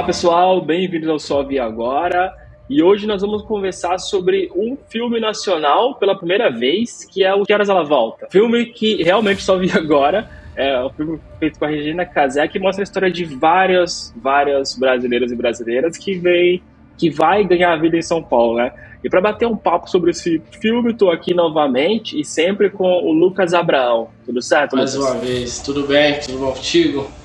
Olá pessoal, bem-vindos ao Só Vi Agora. E hoje nós vamos conversar sobre um filme nacional pela primeira vez, que é o Que Horas Ela Volta. Filme que realmente só vi agora. É um filme feito com a Regina Casé, que mostra a história de várias, várias brasileiras e brasileiras que vem, que vai ganhar a vida em São Paulo, né? E para bater um papo sobre esse filme, estou aqui novamente e sempre com o Lucas Abraão. Tudo certo, Mais Lucas? uma vez, tudo bem? Tudo bom contigo?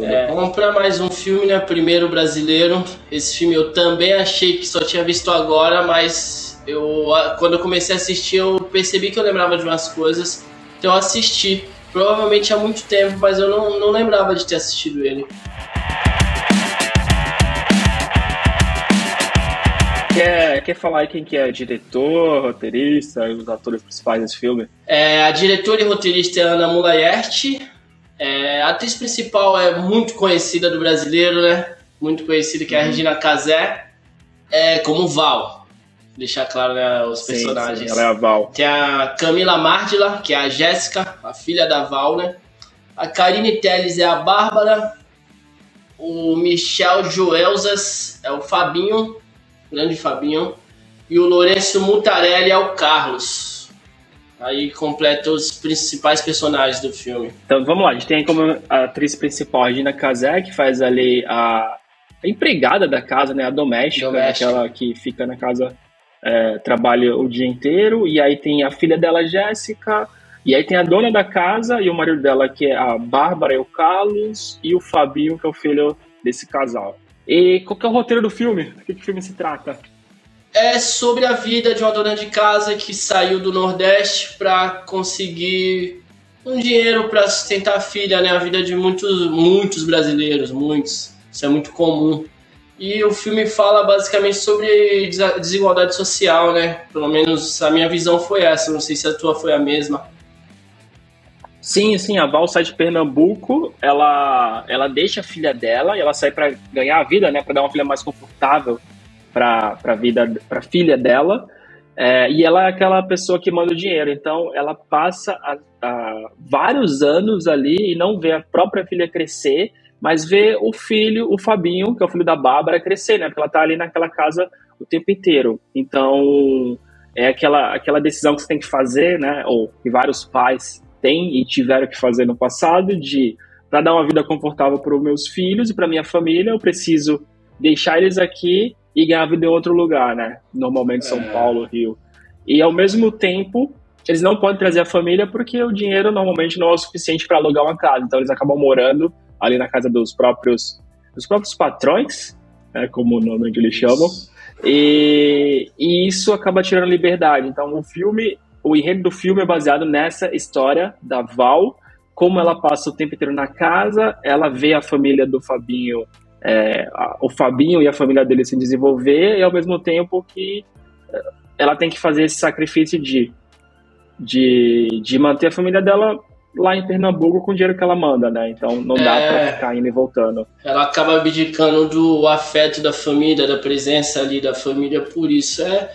É, vamos para mais um filme, né? Primeiro brasileiro. Esse filme eu também achei que só tinha visto agora, mas eu quando eu comecei a assistir eu percebi que eu lembrava de umas coisas. Então eu assisti. Provavelmente há muito tempo, mas eu não, não lembrava de ter assistido ele. Quer, quer falar aí quem que é diretor, roteirista e os atores principais desse filme? É, a diretora e roteirista é Ana Mulayert. É, a atriz principal é muito conhecida do brasileiro, né? Muito conhecida, que é a Regina Casé, é, como Val. Deixar claro, né, os Sim, personagens. sim, ela é a Val. Tem a Camila Mardila, que é a Jéssica, a filha da Val, né? A Karine Telles é a Bárbara. O Michel Joelzas é o Fabinho, grande Fabinho. E o Lourenço Mutarelli é o Carlos. Aí completa os principais personagens do filme. Então vamos lá, a gente tem como atriz principal a Regina Casé, que faz ali a, a empregada da casa, né? A doméstica, Doméstica. aquela que fica na casa, é, trabalha o dia inteiro. E aí tem a filha dela, Jéssica. E aí tem a dona da casa e o marido dela, que é a Bárbara e o Carlos, e o Fabinho, que é o filho desse casal. E qual que é o roteiro do filme? Do que, que o filme se trata? É sobre a vida de uma dona de casa que saiu do Nordeste para conseguir um dinheiro para sustentar a filha, né? A vida de muitos, muitos brasileiros, muitos. Isso é muito comum. E o filme fala basicamente sobre desigualdade social, né? Pelo menos a minha visão foi essa. Não sei se a tua foi a mesma. Sim, sim, a Val sai de Pernambuco, ela, ela deixa a filha dela e ela sai para ganhar a vida, né, para dar uma filha mais confortável para a vida, para filha dela. É, e ela é aquela pessoa que manda o dinheiro, então ela passa a, a vários anos ali e não vê a própria filha crescer, mas vê o filho, o Fabinho, que é o filho da Bárbara, crescer, né? Porque ela tá ali naquela casa o tempo inteiro. Então é aquela, aquela decisão que você tem que fazer, né? Ou que vários pais têm e tiveram que fazer no passado de para dar uma vida confortável para os meus filhos e para minha família, eu preciso deixar eles aqui e ganhar vida em outro lugar, né? Normalmente São É. Paulo, Rio. E ao mesmo tempo, eles não podem trazer a família porque o dinheiro normalmente não é o suficiente para alugar uma casa. Então eles acabam morando ali na casa dos próprios dos próprios patrões, né, como normalmente eles chamam. E, e isso acaba tirando liberdade. Então o filme, o enredo do filme é baseado nessa história da Val, como ela passa o tempo inteiro na casa, ela vê a família do Fabinho, é, o Fabinho e a família dele se desenvolver, e ao mesmo tempo que é, ela tem que fazer esse sacrifício de, de, de manter a família dela lá em Pernambuco com o dinheiro que ela manda, né? Então não dá É. pra ficar indo e voltando. Ela acaba abdicando do afeto da família, da presença ali da família, por isso. É,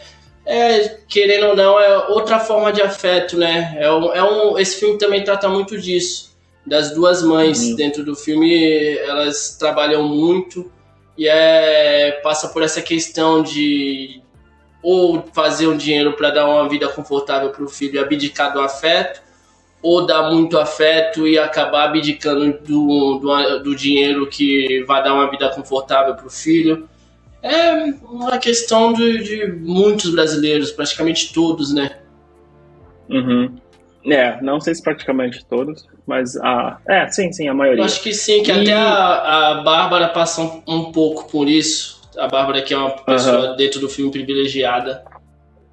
é querendo ou não, é outra forma de afeto, né? É um, é um, esse filme também trata muito disso, das duas mães Uhum. dentro do filme. Elas trabalham muito e é, passa por essa questão de ou fazer um dinheiro para dar uma vida confortável para o filho e abdicar do afeto, ou dar muito afeto e acabar abdicando do, do, do dinheiro que vai dar uma vida confortável para o filho. É uma questão de, de muitos brasileiros, praticamente todos, né? Uhum. É, não sei se praticamente todos, mas a. É, sim, sim, a maioria. Eu acho que sim, que E- até a, a Bárbara passa um, um pouco por isso. A Bárbara que é uma pessoa dentro do filme privilegiada.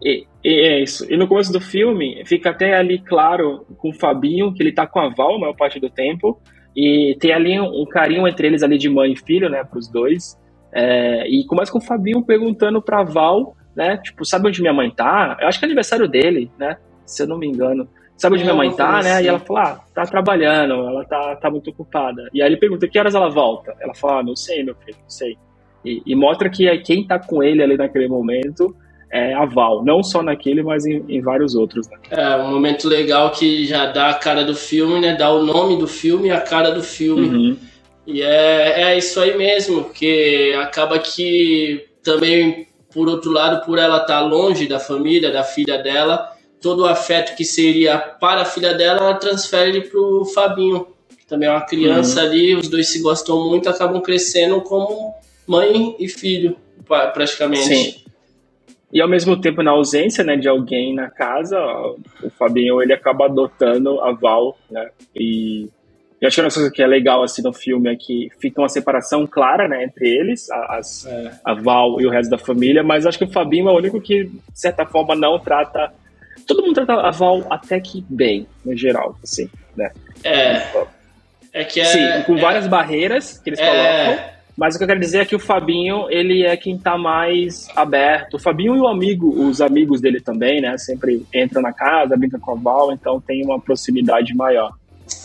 E, e é isso. E no começo do filme, fica até ali claro com o Fabinho que ele tá com a Val a maior parte do tempo. E tem ali um, um carinho entre eles ali de mãe e filho, né, pros dois. É, e começa com o Fabinho perguntando pra Val, né, tipo, sabe onde minha mãe tá? Eu acho que é aniversário dele, né, se eu não me engano. Sabe onde minha mãe tá, né? assim. E ela fala, ah, tá trabalhando, ela tá, tá muito ocupada. E aí ele pergunta, que horas ela volta? Ela fala, ah, não sei, meu filho, não sei. E, e mostra que quem tá com ele ali naquele momento é a Val, não só naquele, mas em, em vários outros. Né? É um momento legal que já dá a cara do filme, né? Dá o nome do filme e a cara do filme. Uhum. E é, é isso aí mesmo, porque acaba que também, por outro lado, por ela estar tá longe da família, da filha dela, todo o afeto que seria para a filha dela, ela transfere para o Fabinho, que também é uma criança uhum. ali, os dois se gostam muito, acabam crescendo como mãe e filho, praticamente. Sim. E ao mesmo tempo, na ausência né, de alguém na casa, o Fabinho ele acaba adotando a Val, né? E eu acho que uma coisa que é legal assim no filme é que fica uma separação clara, né, entre eles, as, é. a Val e o resto da família, mas acho que o Fabinho é o único que, de certa forma, não trata. Todo mundo trata a Val até que bem, no geral, assim, né? É. É que é. Sim, com várias é, barreiras que eles é, colocam mas o que eu quero dizer é que o Fabinho, ele é quem tá mais aberto. O Fabinho e o amigo, os amigos dele também, né? Sempre entram na casa, brincam com a Val, então tem uma proximidade maior.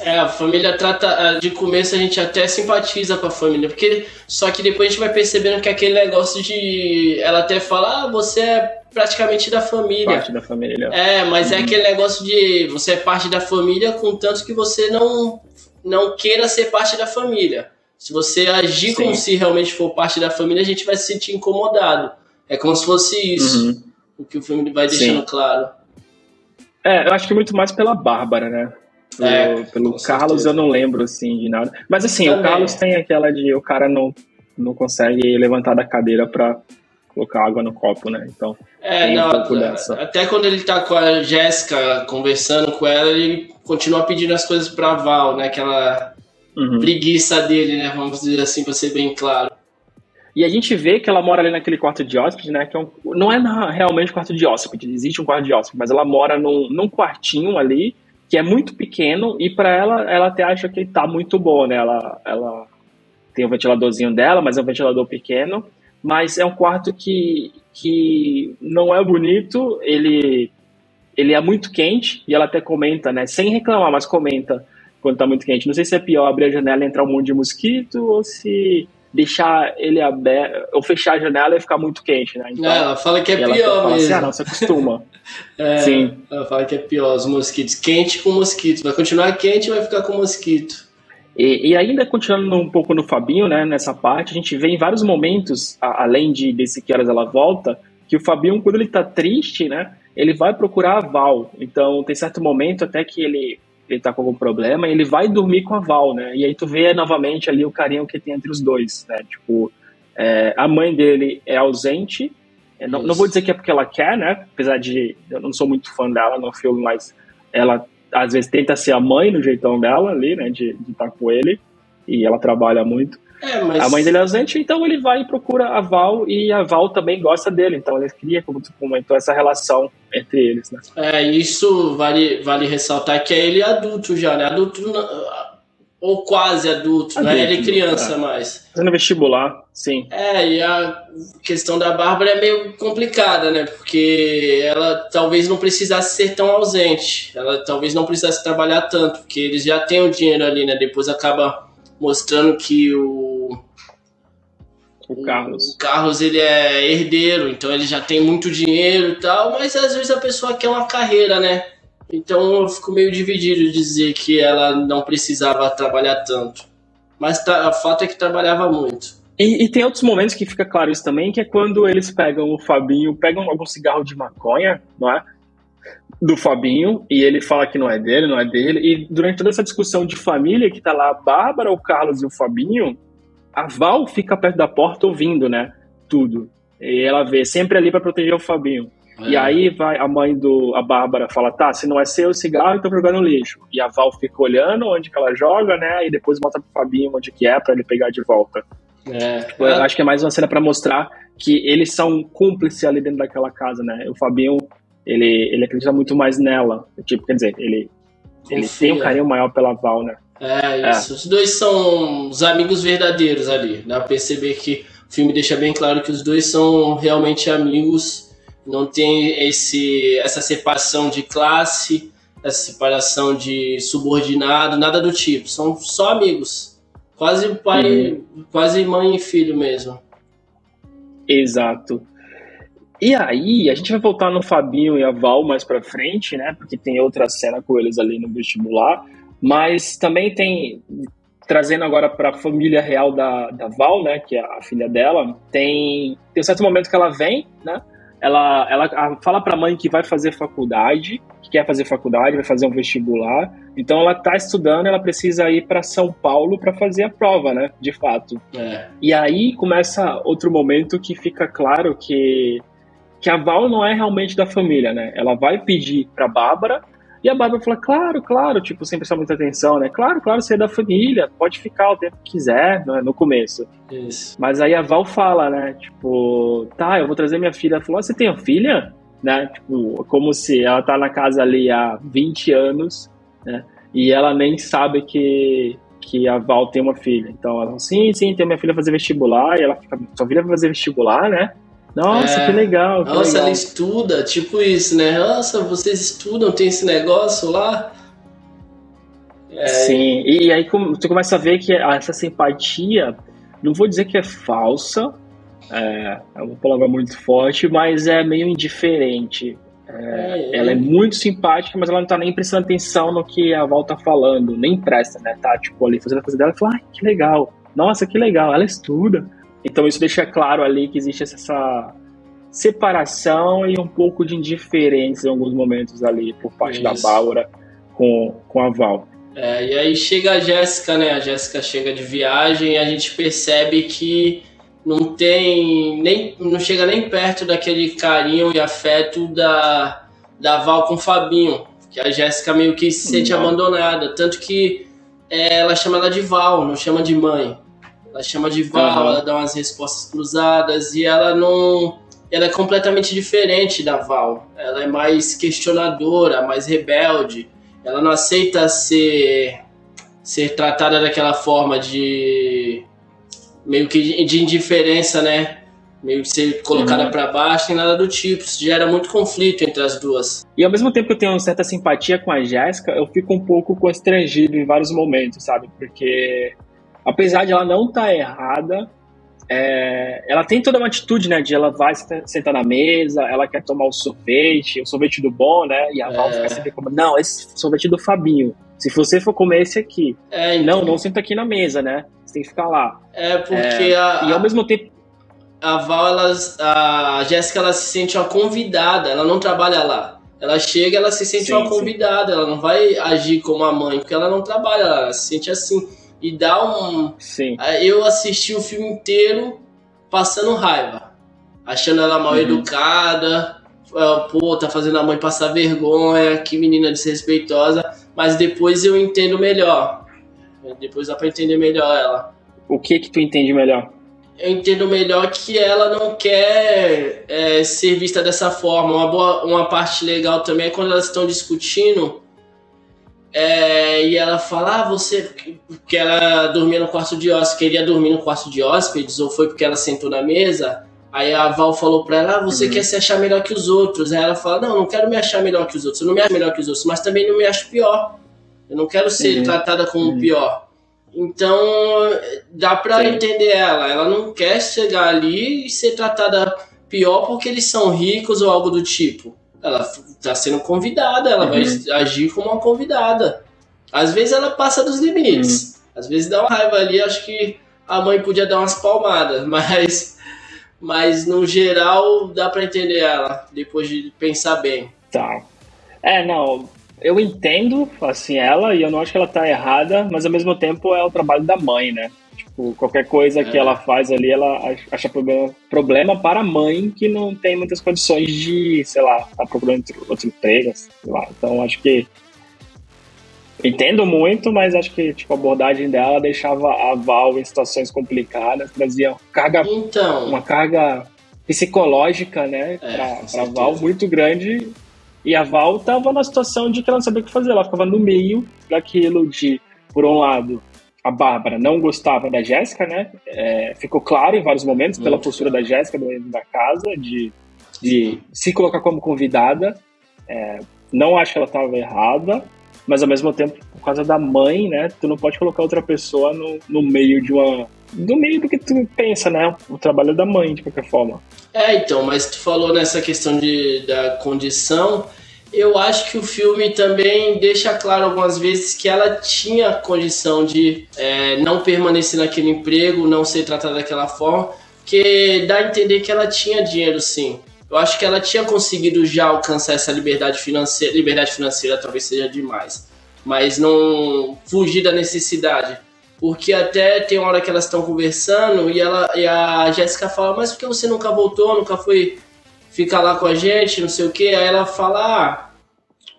É, a família trata. De começo a gente até simpatiza com a família, porque só que depois a gente vai percebendo que aquele negócio de. Ela até fala, ah, você é praticamente da família. Parte da família. É, mas é uhum. é aquele negócio de você é parte da família, contanto que você não, não queira ser parte da família. Se você agir Sim. como se realmente for parte da família, a gente vai se sentir incomodado. É como se fosse isso, uhum. o que o filme vai deixando Sim. claro. É, eu acho que muito mais pela Bárbara, né? É, pelo Carlos certeza. eu não lembro, assim, de nada. Mas assim, Também. o Carlos tem aquela de o cara não, não consegue levantar da cadeira pra colocar água no copo, né? Então, é, não, um até quando ele tá com a Jéssica conversando com ela, ele continua pedindo as coisas pra Val, né? Que ela uhum. preguiça dele, né? Vamos dizer assim, para ser bem claro. E a gente vê que ela mora ali naquele quarto de hóspede, né? Que é um, não é realmente quarto de hóspede, existe um quarto de hóspede, mas ela mora num, num quartinho ali que é muito pequeno e para ela, ela até acha que tá muito bom, né? Ela, ela tem o ventiladorzinho dela, mas é um ventilador pequeno, mas é um quarto que, que não é bonito, ele, ele é muito quente e ela até comenta, né? Sem reclamar, mas comenta quando tá muito quente. Não sei se é pior abrir a janela e entrar um monte de mosquito ou se deixar ele aberto, ou fechar a janela e ficar muito quente, né? Então, ela fala que é pior fala mesmo. Assim, ah, não, você acostuma. é, Sim. Ela fala que é pior, os mosquitos. Quente com mosquito. Vai continuar quente e vai ficar com mosquito. E, e, ainda continuando um pouco no Fabinho, né, nessa parte, a gente vê em vários momentos, a, além de desse que horas ela volta, que o Fabinho, quando ele tá triste, né, ele vai procurar a Val. Então, tem certo momento até que ele ele tá com algum problema, e ele vai dormir com a Val, né? E aí tu vê novamente ali o carinho que tem entre os dois, né? Tipo, é, a mãe dele é ausente, é, não, não, vou dizer que é porque ela quer, né? Apesar de eu não sou muito fã dela no filme, mas ela às vezes tenta ser a mãe no jeitão dela ali, né? De estar tá com ele, e ela trabalha muito. É, mas... A mãe dele é ausente, então ele vai e procura a Val e a Val também gosta dele. Então ele cria, como tu comentou, essa relação entre eles, né? É, isso vale, vale ressaltar que é ele adulto já, né? Adulto ou quase adulto, adulto não é ele criança é. mais. Fazendo vestibular, sim. É, e a questão da Bárbara é meio complicada, né? Porque ela talvez não precisasse ser tão ausente. Ela talvez não precisasse trabalhar tanto, porque eles já têm o dinheiro ali, né? Depois acaba mostrando que o o Carlos. O Carlos ele é herdeiro, então ele já tem muito dinheiro e tal, mas às vezes a pessoa quer uma carreira, né? Então eu fico meio dividido de dizer que ela não precisava trabalhar tanto. Mas tá, o fato é que trabalhava muito. E, e, tem outros momentos que fica claro isso também, que é quando eles pegam o Fabinho, pegam algum cigarro de maconha, não é? Do Fabinho, e ele fala que não é dele, não é dele, e durante toda essa discussão de família que tá lá a Bárbara, o Carlos e o Fabinho, a Val fica perto da porta ouvindo, né, tudo. E ela vê sempre ali para proteger o Fabinho. É. E aí vai a mãe do a Bárbara fala: "Tá, se não é seu cigarro, então jogando no lixo". E a Val fica olhando onde que ela joga, né? E depois volta pro Fabinho onde que é para ele pegar de volta. É. Tipo, eu acho que é mais uma cena para mostrar que eles são cúmplices ali dentro daquela casa, né? O Fabinho ele, ele acredita muito mais nela. Tipo, quer dizer, ele, ele tem um carinho maior pela Val, né? É, isso. É. Os dois são os amigos verdadeiros ali. Dá pra perceber que o filme deixa bem claro que os dois são realmente amigos. Não tem esse, essa separação de classe, essa separação de subordinado, nada do tipo. São só amigos. Quase pai, uhum. quase mãe e filho mesmo. Exato. E aí, a gente vai voltar no Fabinho e a Val mais pra frente, né? Porque tem outra cena com eles ali no vestibular. Mas também tem. trazendo agora para a família real da, da Val, né, que é a filha dela, tem, tem um certo momento que ela vem, né, ela, ela fala para a mãe que vai fazer faculdade, que quer fazer faculdade, vai fazer um vestibular. Então ela está estudando, ela precisa ir para São Paulo para fazer a prova, né? De fato. É. E aí começa outro momento que fica claro que que a Val não é realmente da família, né? Ela vai pedir para Bárbara e a Bárbara fala, claro, claro, tipo, sem prestar muita atenção, né? Claro, claro, você é da família, pode ficar o tempo que quiser, né? no começo. Isso. Mas aí a Val fala, né? Tipo, tá, eu vou trazer minha filha. Ela falou, ah, você tem uma filha? Né? Tipo, como se ela tá na casa ali há 20 anos, né? E ela nem sabe que, que a Val tem uma filha. Então ela fala, sim, sim, tem minha filha fazer vestibular. E ela fica, sua filha vai fazer vestibular, né? Nossa, é, que legal. Que nossa, legal. ela estuda, tipo isso, né? Nossa, vocês estudam, tem esse negócio lá. É, Sim, e aí tu começa a ver que essa simpatia, não vou dizer que é falsa, é, é uma palavra muito forte, mas é meio indiferente. É, é, ela é muito simpática, mas ela não tá nem prestando atenção no que a Val tá falando, nem presta, né? Tá, tipo, ali fazendo a coisa dela e fala, ai, que legal, nossa, que legal, ela estuda. Então isso deixa claro ali que existe essa separação e um pouco de indiferença em alguns momentos ali por parte isso. da Bárbara com, com a Val. É, e aí chega a Jéssica, né? A Jéssica chega de viagem e a gente percebe que não tem nem não chega nem perto daquele carinho e afeto da, da Val com o Fabinho, que a Jéssica meio que se sente não. abandonada, tanto que é, ela chama ela de Val, não chama de mãe. Ela chama de Val, uhum. ela dá umas respostas cruzadas e ela não. Ela é completamente diferente da Val. Ela é mais questionadora, mais rebelde. Ela não aceita ser, ser tratada daquela forma de. meio que de indiferença, né? meio que ser colocada uhum. para baixo e nada do tipo. Isso gera muito conflito entre as duas. E ao mesmo tempo que eu tenho uma certa simpatia com a Jéssica, eu fico um pouco constrangido em vários momentos, sabe? Porque apesar de ela não estar tá errada, é, ela tem toda uma atitude, né? De ela vai sentar na mesa, ela quer tomar o sorvete, o sorvete do bom, né? E a Val é. fica sempre como, não, esse sorvete do Fabinho. Se você for comer esse aqui. É, então... Não, não senta aqui na mesa, né? Você tem que ficar lá. É, porque é, a. E ao mesmo tempo. A Val, ela, a Jéssica, ela se sente uma convidada, ela não trabalha lá. Ela chega, ela se sente sim, uma convidada, sim. ela não vai agir como a mãe, porque ela não trabalha ela se sente assim e dá um. Sim. Eu assisti o filme inteiro passando raiva, achando ela mal uhum. educada, pô, tá fazendo a mãe passar vergonha, que menina desrespeitosa, mas depois eu entendo melhor. Depois dá pra entender melhor ela. O que que tu entende melhor? Eu entendo melhor que ela não quer é, ser vista dessa forma. Uma, boa, uma parte legal também é quando elas estão discutindo é, e ela fala, ah, você. Porque ela dormia no quarto de hóspedes, queria dormir no quarto de hóspedes, ou foi porque ela sentou na mesa. Aí a Val falou pra ela, ah, você uhum. quer se achar melhor que os outros. Aí ela fala, não, não quero me achar melhor que os outros, eu não me acho melhor que os outros, mas também não me acho pior. Eu não quero ser uhum. tratada como uhum. pior. Então, dá pra Sim. entender ela. Ela não quer chegar ali e ser tratada pior porque eles são ricos ou algo do tipo. Ela está sendo convidada, ela uhum. vai agir como uma convidada. Às vezes ela passa dos limites. Uhum. Às vezes dá uma raiva ali, acho que a mãe podia dar umas palmadas, mas mas no geral dá para entender ela depois de pensar bem. Tá. É, não, eu entendo assim ela e eu não acho que ela tá errada, mas ao mesmo tempo é o trabalho da mãe, né? Tipo, qualquer coisa é. que ela faz ali, ela acha problema, problema para a mãe que não tem muitas condições de, sei lá, tá procurando outro emprego, sei lá. Então, acho que entendo muito, mas acho que tipo, a abordagem dela deixava a Val em situações complicadas, trazia carga, então, uma carga psicológica, né, é, para Val muito grande. E a Val tava na situação de que ela não sabia o que fazer, ela ficava no meio daquilo de, por um lado, a Bárbara não gostava da Jéssica, né? É, ficou claro em vários momentos pela postura da Jéssica dentro da casa, de, de se colocar como convidada. É, não acho que ela estava errada, mas ao mesmo tempo, por causa da mãe, né? Tu não pode colocar outra pessoa no, no meio de uma. No meio do que tu pensa, né? O trabalho da mãe, de qualquer forma. É, então, mas tu falou nessa questão de, da condição. Eu acho que o filme também deixa claro algumas vezes que ela tinha condição de é, não permanecer naquele emprego, não ser tratada daquela forma, que dá a entender que ela tinha dinheiro sim. Eu acho que ela tinha conseguido já alcançar essa liberdade financeira. Liberdade financeira talvez seja demais, mas não fugir da necessidade. Porque até tem uma hora que elas estão conversando e, ela, e a Jéssica fala: Mas por que você nunca voltou, nunca foi ficar lá com a gente, não sei o que? Aí ela fala: Ah,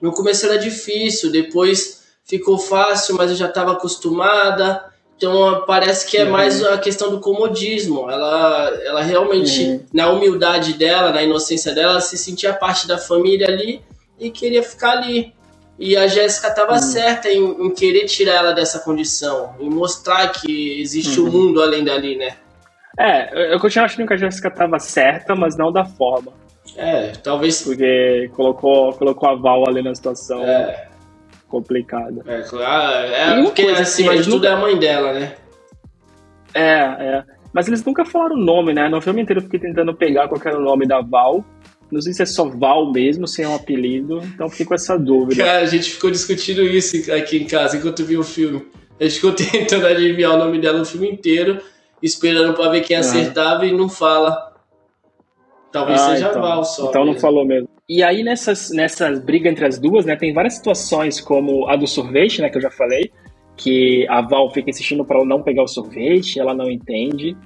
no começo era difícil, depois ficou fácil, mas eu já estava acostumada. Então parece que é uhum. mais a questão do comodismo. Ela, ela realmente, uhum. na humildade dela, na inocência dela, se sentia parte da família ali e queria ficar ali. E a Jéssica estava uhum. certa em, em, querer tirar ela dessa condição, em mostrar que existe o um uhum. mundo além dali, né? É, eu continuo achando que a Jéssica estava certa, mas não da forma. É, talvez. Porque colocou, colocou a Val ali na situação. É complicada. É, claro. É, porque coisa, acima assim, de tudo é a mãe dela, né? É, é. Mas eles nunca falaram o nome, né? No filme inteiro eu fiquei tentando pegar qual era o nome da Val. Não sei se é só Val mesmo, sem um apelido. Então fiquei com essa dúvida. Cara, a gente ficou discutindo isso aqui em casa enquanto viu o filme. A gente ficou tentando adivinhar o nome dela no filme inteiro, esperando para ver quem acertava e não fala. Talvez ah, seja então, Val só. Então mesmo. não falou mesmo. E aí nessas, nessas brigas entre as duas, né, tem várias situações, como a do sorvete, né, que eu já falei, que a Val fica insistindo para não pegar o sorvete, ela não entende.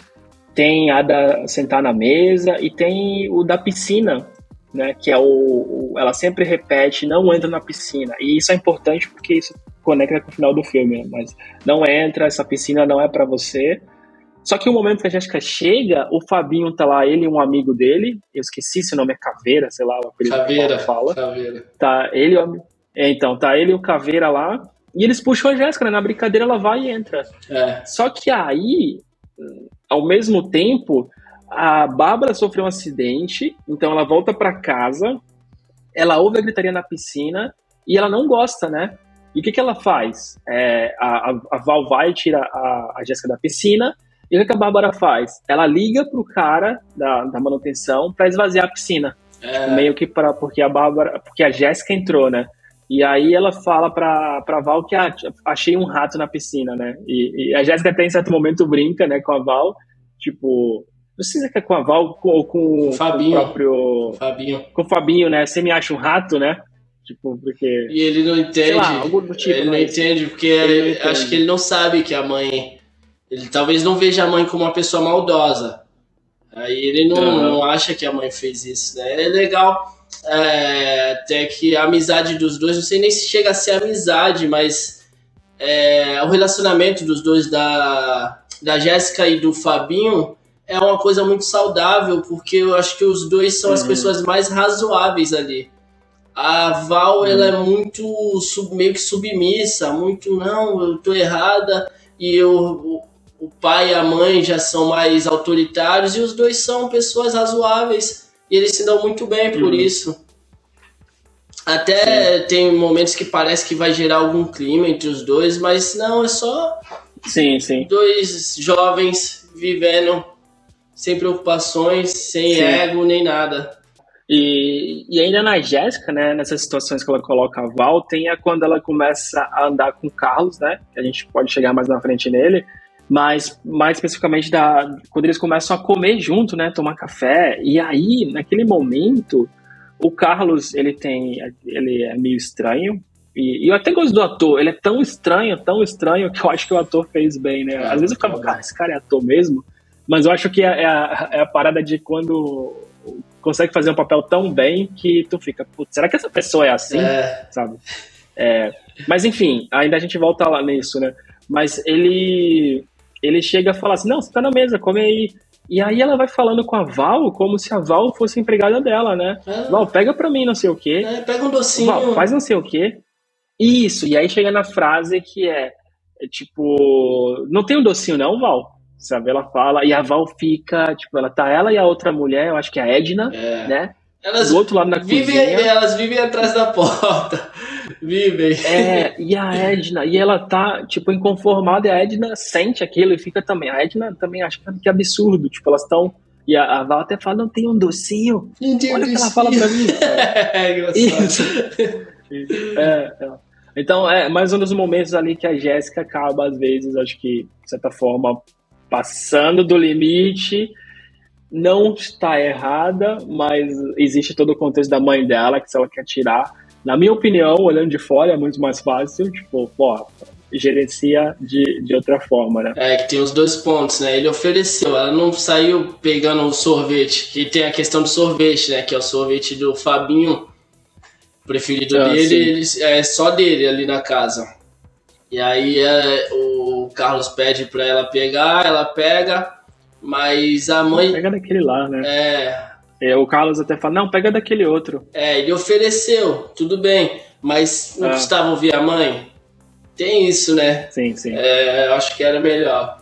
Tem a da sentar na mesa e tem o da piscina, né, que é o, o ela sempre repete, não entra na piscina. E isso é importante porque isso conecta com o final do filme, né, mas não entra, essa piscina não é para você. Só que o momento que a Jéssica chega, o Fabinho tá lá, ele e um amigo dele, eu esqueci se o nome é Caveira, sei lá, o apelido Caveira, que fala. Caveira. Tá ele, é, então, tá ele e o Caveira lá, e eles puxam a Jéssica, né? Na brincadeira ela vai e entra. É. Só que aí, ao mesmo tempo, a Bárbara sofreu um acidente, então ela volta para casa, ela ouve a gritaria na piscina e ela não gosta, né? E o que, que ela faz? É, a, a, Val vai e tira a, a Jéssica da piscina e o que a Bárbara faz? Ela liga pro cara da, da manutenção para esvaziar a piscina. É. Meio que para porque a Bárbara, porque a Jéssica entrou, né? E aí ela fala pra, pra Val que ah, achei um rato na piscina, né? E, e a Jéssica até em certo momento brinca, né, com a Val, tipo, não sei se é com a Val ou com, Fabinho. com o próprio. Fabinho. Com o Fabinho, né? Você me acha um rato, né? Tipo, porque. E ele não entende. Lá, tipo, ele não entende, porque ele não entende. acho que ele não sabe que a mãe ele talvez não veja a mãe como uma pessoa maldosa. Aí ele não, uhum. não acha que a mãe fez isso, né? É legal é, até que a amizade dos dois, não sei nem se chega a ser amizade, mas é, o relacionamento dos dois, da, da Jéssica e do Fabinho, é uma coisa muito saudável, porque eu acho que os dois são uhum. as pessoas mais razoáveis ali. A Val, uhum. ela é muito sub, meio que submissa, muito, não, eu tô errada, e eu, o pai e a mãe já são mais autoritários e os dois são pessoas razoáveis e eles se dão muito bem por uhum. isso. Até sim. tem momentos que parece que vai gerar algum clima entre os dois, mas não, é só sim, sim. dois jovens vivendo sem preocupações, sem sim. ego nem nada. E, e ainda na Jéssica, né, nessas situações que ela coloca a Val, tem a quando ela começa a andar com o Carlos, né, a gente pode chegar mais na frente nele, mas mais especificamente da, quando eles começam a comer junto, né, tomar café, e aí, naquele momento, o Carlos, ele tem, ele é meio estranho, e, e, eu até gosto do ator, ele é tão estranho, tão estranho, que eu acho que o ator fez bem, né, às vezes eu ficava, cara, esse cara é ator mesmo, mas eu acho que é, é, a, é a parada de quando consegue fazer um papel tão bem que tu fica, putz, será que essa pessoa é assim, é. sabe? É, mas enfim, ainda a gente volta lá nisso, né? Mas ele ele chega a falar assim: não, você tá na mesa, come aí. E aí ela vai falando com a Val como se a Val fosse empregada dela, né? É. Val, pega pra mim não sei o quê. É, pega um docinho. Val, faz não sei o quê. Isso, e aí chega na frase que é, é tipo, não tem um docinho não, Val? Sabe, ela fala, e a Val fica, tipo, ela tá ela e a outra mulher, eu acho que é a Edna, é. né? Elas do outro lado da vivem, cozinha. Elas vivem atrás da porta. Vivem. É, e a Edna, e ela tá, tipo, inconformada, e a Edna sente aquilo e fica também. A Edna também acha que absurdo. Tipo, elas estão E a, a Val até fala, não tem um docinho. Não tem Olha o que ela fala pra mim. é engraçado. Isso. É, é. Então, é mais um dos momentos ali que a Jéssica acaba, às vezes, acho que, de certa forma, passando do limite. Não está errada, mas existe todo o contexto da mãe dela, que se ela quer tirar. Na minha opinião, olhando de fora, é muito mais fácil, tipo, pô, gerencia de, de outra forma, né? É, que tem os dois pontos, né? Ele ofereceu, ela não saiu pegando o sorvete, que tem a questão do sorvete, né? Que é o sorvete do Fabinho, preferido Ah, dele, ele, é só dele ali na casa. E aí é, o Carlos pede pra ela pegar, ela pega, mas a mãe. Pega daquele lá, né? É, É, o Carlos até fala, não, pega daquele outro. é, ele ofereceu, tudo bem, mas não Ah. custava ouvir a mãe? Tem isso, né? Sim, sim. É, eu acho que era melhor.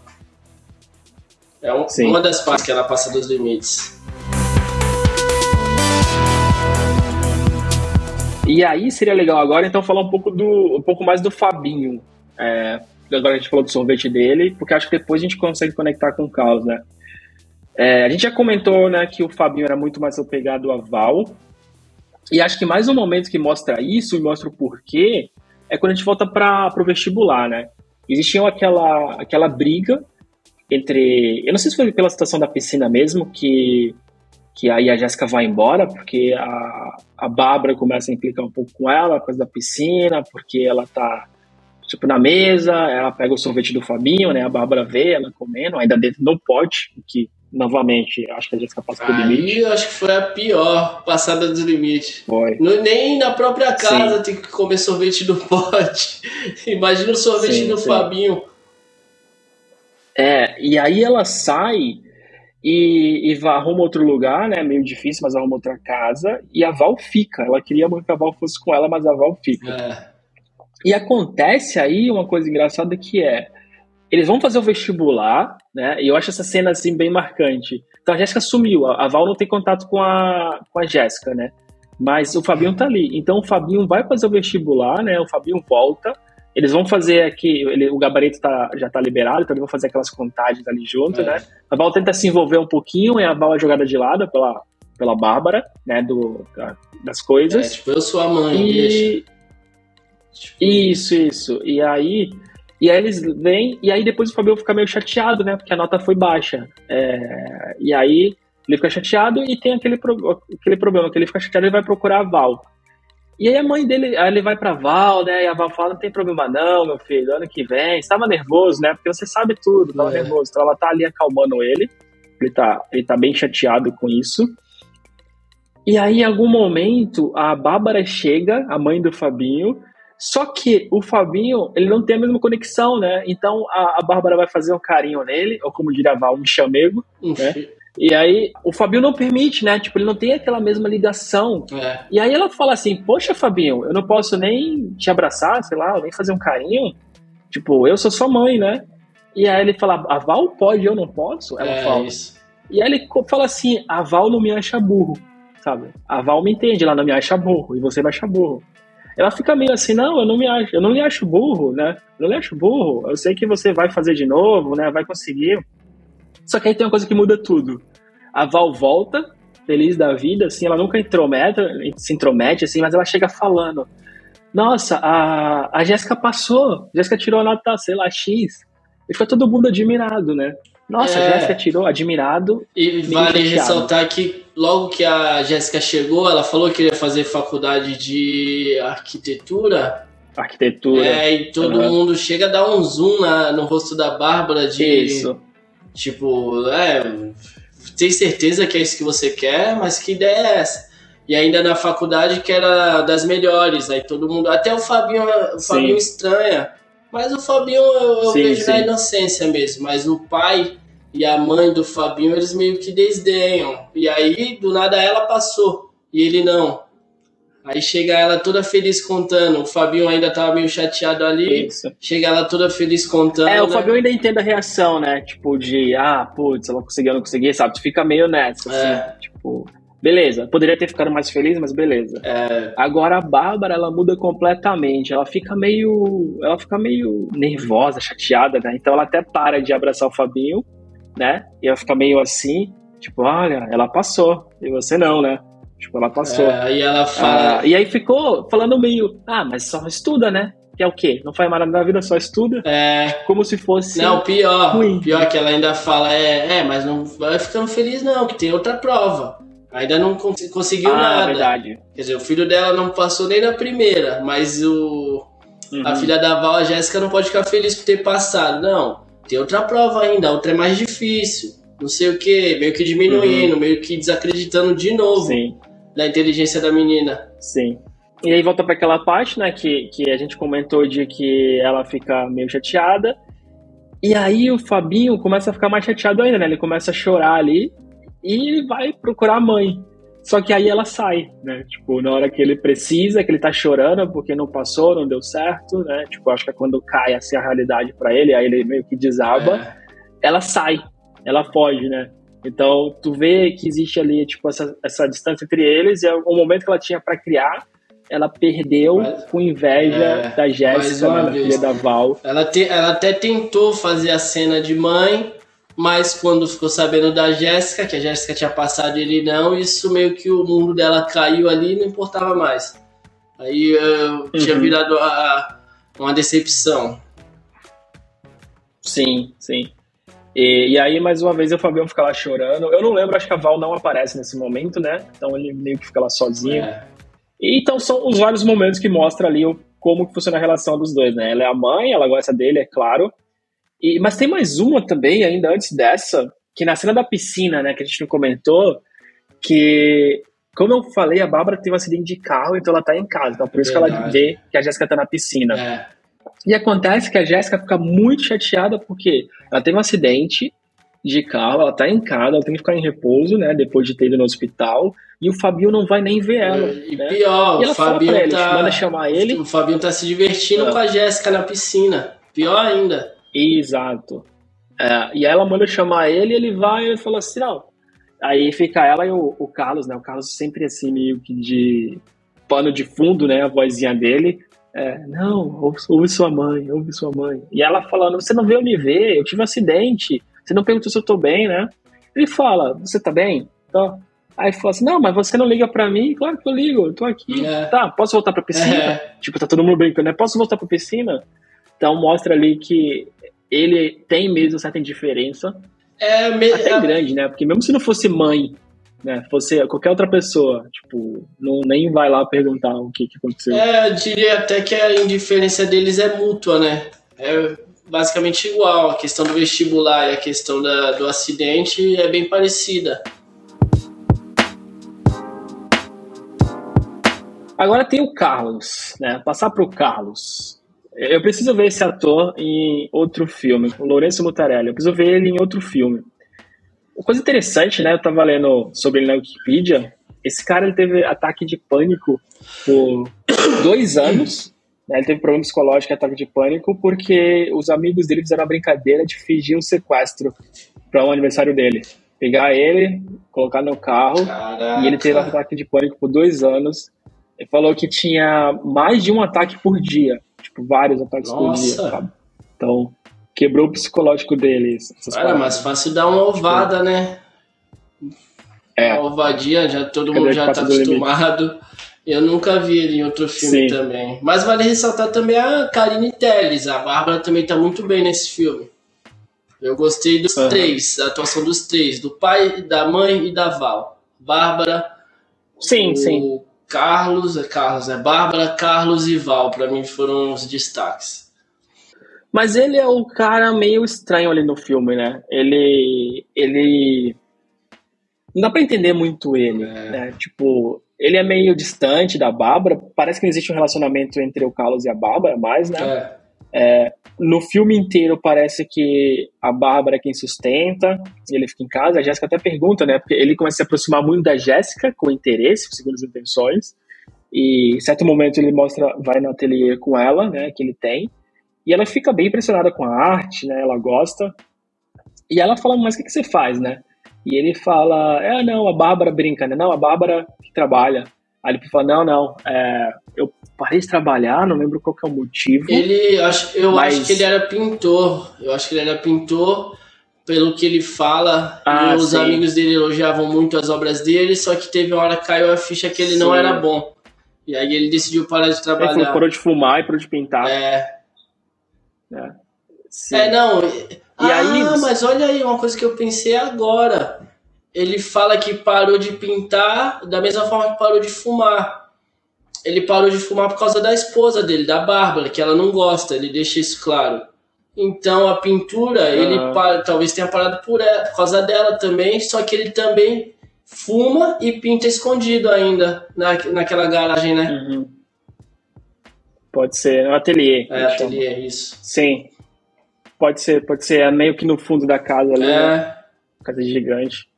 É um- uma das partes que ela passa dos limites. E aí seria legal agora, então, falar um pouco, do, um pouco mais do Fabinho. É, agora a gente falou do sorvete dele, porque acho que depois a gente consegue conectar com o Carlos, né? É, a gente já comentou né, que o Fabinho era muito mais apegado a Val. E acho que mais um momento que mostra isso e mostra o porquê é quando a gente volta para o vestibular, né? Existia aquela, aquela briga entre. Eu não sei se foi pela situação da piscina mesmo, que, que aí a Jéssica vai embora, porque a, a Bárbara começa a implicar um pouco com ela, a coisa da piscina, porque ela tá tipo na mesa, ela pega o sorvete do Fabinho, né? A Bárbara vê ela comendo, ainda dentro do pote, o que novamente acho que a Jéssica passa do limite. Eu acho que foi a pior passada dos limites. Foi. No- nem na própria casa tem que comer sorvete do pote. Imagina o sorvete Sim, do sim. Fabinho. É, e aí ela sai e, e vai, arruma outro lugar, né? Meio difícil, mas arruma outra casa. E a Val fica. Ela queria muito que a Val fosse com ela, mas a Val fica. É, E acontece aí uma coisa engraçada que é. Eles vão fazer o vestibular, né? E eu acho essa cena assim bem marcante. Então a Jéssica sumiu, a Val não tem contato com a, com a Jéssica, né? Mas o Fabinho tá ali. Então o Fabinho vai fazer o vestibular, né? O Fabinho volta. Eles vão fazer aqui, ele- o gabarito tá, já tá liberado, então eles vão fazer aquelas contagens ali junto, É. né? A Val tenta se envolver um pouquinho e a Val é jogada de lado pela, pela Bárbara, né? Do, da- das é, coisas. tipo, eu sou a mãe. E, Tipo, isso, isso. E aí, e aí eles vêm, e aí depois o Fabio fica meio chateado, né? Porque a nota foi baixa. É, e aí ele fica chateado e tem aquele, pro- aquele problema, que ele fica chateado e vai procurar a Val. E aí a mãe dele, aí ele vai pra Val, né? E a Val fala, não tem problema não, meu filho, ano que vem. Você tava nervoso, né? Porque você sabe tudo, tava É. nervoso. Então ela tá ali acalmando ele. Ele tá, ele tá bem chateado com isso. E aí, em algum momento, a Bárbara chega, a mãe do Fabinho, só que o Fabinho, ele não tem a mesma conexão, né? Então a, a Bárbara vai fazer um carinho nele, ou como diria Val, um chamego. um É. fi- E aí o Fabinho não permite, né? Tipo, ele não tem aquela mesma ligação. é. E aí ela fala assim: Poxa, Fabinho, eu não posso nem te abraçar, sei lá, nem fazer um carinho. Tipo, eu sou sua mãe, né? E aí ele fala: A Val pode, eu não posso? Ela é fala. isso. E aí ele fala assim: a Val não me acha burro, sabe? A Val me entende, ela não me acha burro, e você me acha burro. Ela fica meio assim: não, eu não me acho, eu não lhe acho burro, né? Eu não lhe acho burro, eu sei que você vai fazer de novo, né? Vai conseguir. Só que aí tem uma coisa que muda tudo. A Val volta, feliz da vida, assim, ela nunca intromete, se intromete, assim, mas ela chega falando: Nossa, a, a Jéssica passou, Jéssica tirou a nota, sei lá, X. E fica todo mundo admirado, né? Nossa, É. a Jéssica tirou, admirado, E vale chateado. ressaltar que logo que a Jéssica chegou, ela falou que ia fazer faculdade de arquitetura. arquitetura. É, e todo Aham. mundo chega a dar um zoom na- no rosto da Bárbara de. Isso. Tipo, é. Tem certeza que é isso que você quer, mas que ideia é essa? E ainda na faculdade que era das melhores. Aí todo mundo. Até o Fabinho, o Sim. Fabinho estranha. Mas o Fabinho eu, eu Sim, vejo na sim. inocência mesmo. Mas o pai e a mãe do Fabinho, eles meio que desdenham. E aí, do nada, ela passou. E ele não. Aí chega ela toda feliz contando. O Fabinho ainda tava meio chateado ali. Isso. Chega ela toda feliz contando. É, o né? Fabio ainda entende a reação, né? Tipo, de, ah, putz, ela conseguiu, eu não consegui, sabe? Tu fica meio nessa, assim, É. tipo, beleza. Poderia ter ficado mais feliz, mas beleza. É, Agora a Bárbara, ela muda completamente. Ela fica meio. Ela fica meio nervosa, chateada, né? Então ela até para de abraçar o Fabinho, né? E ela fica meio assim. Tipo, olha, ela passou, e você não, né? Tipo, ela passou. É, aí ela fala. Ah, e aí ficou falando meio, ah, mas só estuda, né? Que é o quê? Não faz nada na vida, só estuda. É. Como se fosse. Não, pior. Ruim. Pior que ela ainda fala, é, é, mas não vai ficando feliz, não, que tem outra prova. Ainda não conseguiu ah, nada. verdade. Quer dizer, o filho dela não passou nem na primeira, mas o. Uhum. A filha da Val, a Jéssica, não pode ficar feliz por ter passado. Não. Tem outra prova ainda, a outra é mais difícil. Não sei o que, meio que diminuindo, uhum. meio que desacreditando de novo. Sim da inteligência da menina. Sim. E aí volta para aquela parte, né, que, que a gente comentou de que ela fica meio chateada. E aí o Fabinho começa a ficar mais chateado ainda, né? Ele começa a chorar ali e vai procurar a mãe. Só que aí ela sai, né? Tipo, na hora que ele precisa, que ele tá chorando porque não passou, não deu certo, né? Tipo, acho que é quando cai assim a realidade para ele, aí ele meio que desaba, é. ela sai, ela foge, né? Então, tu vê que existe ali, tipo, essa, essa distância entre eles, e é o momento que ela tinha para criar, ela perdeu mas, com inveja é, da Jéssica, né, da filha da Val. Ela, te, ela até tentou fazer a cena de mãe, mas quando ficou sabendo da Jéssica, que a Jéssica tinha passado ele não, isso meio que o mundo dela caiu ali e não importava mais. Aí uh, tinha uhum. virado a, a, uma decepção. Sim, sim. E, e, aí, mais uma vez, o Fabião fica lá chorando. Eu não lembro, acho que a Val não aparece nesse momento, né? Então ele meio que fica lá sozinho. É. E, então são os vários momentos que mostra ali o, como que funciona a relação dos dois, né? Ela é a mãe, ela gosta dele, é claro. E, mas tem mais uma também, ainda antes dessa, que na cena da piscina, né, que a gente não comentou, que, como eu falei, a Bárbara teve um acidente de carro, então ela tá em casa. Então por isso Verdade. que ela vê que a Jéssica tá na piscina. É. E acontece que a Jéssica fica muito chateada porque ela teve um acidente de carro, ela tá em casa, ela tem que ficar em repouso, né, depois de ter ido no hospital, e o Fabinho não vai nem ver ela. E né? pior, e o Fabinho ele, tá... manda chamar ele. O Fabinho tá se divertindo com a Jéssica na piscina. Pior ainda. Exato. É, e aí ela manda chamar ele, ele vai e fala assim, não. Aí fica ela e o, o Carlos, né? O Carlos sempre assim, meio que de pano de fundo, né? A vozinha dele. É, não, ouve, ouve, sua mãe, ouve sua mãe. E ela falando, você não veio me ver, eu tive um acidente, você não perguntou se eu tô bem, né? Ele fala, você tá bem? Tá. Aí fala assim, não, mas você não liga pra mim? Claro que eu ligo, eu tô aqui. É. Tá, posso voltar pra piscina? É. Tipo, tá todo mundo brincando, né? Posso voltar pra piscina? Então mostra ali que ele tem mesmo certa indiferença. É, me... Até é... grande, né? Porque mesmo se não fosse mãe né? Fosse qualquer outra pessoa, tipo, não, nem vai lá perguntar o que, que aconteceu. É, eu diria até que a indiferença deles é mútua, né? É basicamente igual. A questão do vestibular e a questão da, do acidente é bem parecida. Agora tem o Carlos, né? Passar pro Carlos. Eu preciso ver esse ator em outro filme, o Lourenço Mutarelli. Eu preciso ver ele em outro filme. Uma coisa interessante, né? Eu tava lendo sobre ele na Wikipedia. Esse cara ele teve ataque de pânico por dois anos. Né? Ele teve problema psicológico e ataque de pânico porque os amigos dele fizeram a brincadeira de fingir um sequestro para o um aniversário dele. Pegar ele, colocar no carro Caraca. e ele teve ataque de pânico por dois anos. Ele falou que tinha mais de um ataque por dia, tipo vários ataques Nossa. por dia. Sabe? Então quebrou o psicológico deles. Era mais fácil dar uma ovada, né? É. Uma ovadia, já todo mundo já tá acostumado. Eu nunca vi ele em outro filme Sim. também. Mas vale ressaltar também a Karine Telles. A Bárbara também tá muito bem nesse filme. Eu gostei dos uhum. três, a atuação dos três, do pai, da mãe e da Val. Bárbara. Sim, sim. Carlos, é Carlos, é Bárbara, Carlos e Val, para mim foram os destaques. Mas ele é o cara meio estranho ali no filme, né? Ele. Ele. Não dá pra entender muito ele, é. né? Tipo, ele é meio distante da Bárbara. Parece que não existe um relacionamento entre o Carlos e a Bárbara mais, né? É. É, no filme inteiro parece que a Bárbara é quem sustenta, ele fica em casa. A Jéssica até pergunta, né? Porque ele começa a se aproximar muito da Jéssica com interesse, segundo as intenções. E em certo momento ele mostra, vai no ateliê com ela, né? Que ele tem. E ela fica bem impressionada com a arte, né? Ela gosta. E ela fala, mas o que, que você faz, né? E ele fala, é, não, a Bárbara brinca, né? Não, a Bárbara que trabalha. Aí ele fala, não, não, é, eu parei de trabalhar, não lembro qual que é o motivo. Ele, eu acho, eu mas... acho que ele era pintor. Eu acho que ele era pintor pelo que ele fala, Ah, os amigos dele elogiavam muito as obras dele, só que teve uma hora que caiu a ficha que ele não Sim. era bom. E aí ele decidiu parar de Ele trabalhar. parou de fumar e parou de pintar. É, Sim. é, não. E ah, aí- mas olha aí, uma coisa que eu pensei agora. Ele fala que parou de pintar da mesma forma que parou de fumar. Ele parou de fumar por causa da esposa dele, da Bárbara, que ela não gosta, ele deixa isso claro. Então a pintura, ele pa- talvez tenha parado por, ela, por causa dela também, só que ele também fuma e pinta escondido ainda na, naquela garagem, né? Uhum. Pode ser, no ateliê. É, ateliê, isso. Sim. Pode ser, pode ser. É meio que no fundo da casa ali, né? É, Casa gigante.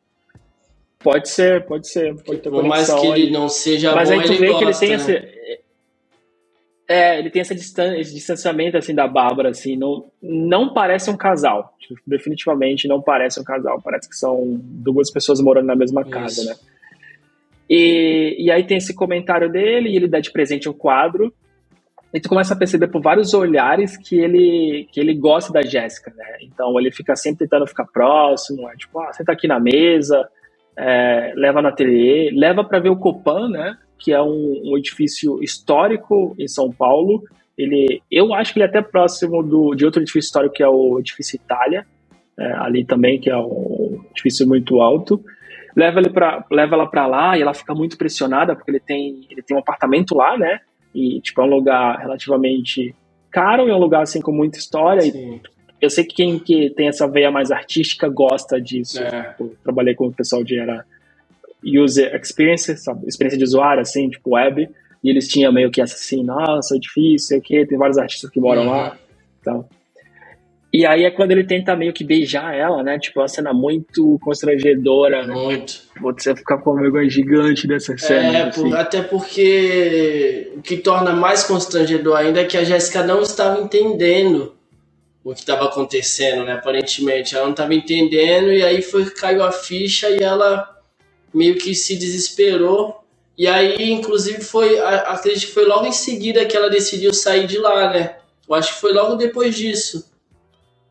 Pode ser, pode ser. Pode ter por mais que ele não seja Mas bom, aí tu ele vê gosta, que ele tem né? esse. É, ele tem essa distan esse distanciamento assim da Bárbara, assim, não, não parece um casal. Tipo, definitivamente não parece um casal. Parece que são duas pessoas morando na mesma casa, Isso. né? E, e aí tem esse comentário dele, e ele dá de presente um quadro. E tu começa a perceber por vários olhares que ele, que ele gosta da Jéssica, né? Então ele fica sempre tentando ficar próximo, é tipo, ah, senta aqui na mesa, é, leva no ateliê, leva para ver o Copan, né? Que é um, um edifício histórico em São Paulo. Ele, eu acho que ele é até próximo do, de outro edifício histórico que é o edifício Itália, é, ali também, que é um edifício muito alto. Leva, ele pra, leva ela para lá e ela fica muito impressionada porque ele tem, ele tem um apartamento lá, né? E tipo, é um lugar relativamente caro e é um lugar assim com muita história. E Sim. Eu sei que quem que tem essa veia mais artística gosta disso. É. Tipo, trabalhei com o pessoal de era user experience, sabe? experiência de usuário, assim, tipo web, e eles tinham meio que essa assim, nossa, é difícil, sei o quê, tem vários artistas que moram Uhum. lá. Então. E aí é quando ele tenta meio que beijar ela, né? Tipo, uma cena muito constrangedora, né? Muito. Você ficar com uma vergonha gigante dessa cena. É, assim. por- até porque o que torna mais constrangedor ainda é que a Jéssica não estava entendendo o que estava acontecendo, né? Aparentemente, ela não estava entendendo e aí foi caiu a ficha e ela meio que se desesperou. E aí, inclusive, foi acredito que foi logo em seguida que ela decidiu sair de lá, né? Eu acho que foi logo depois disso.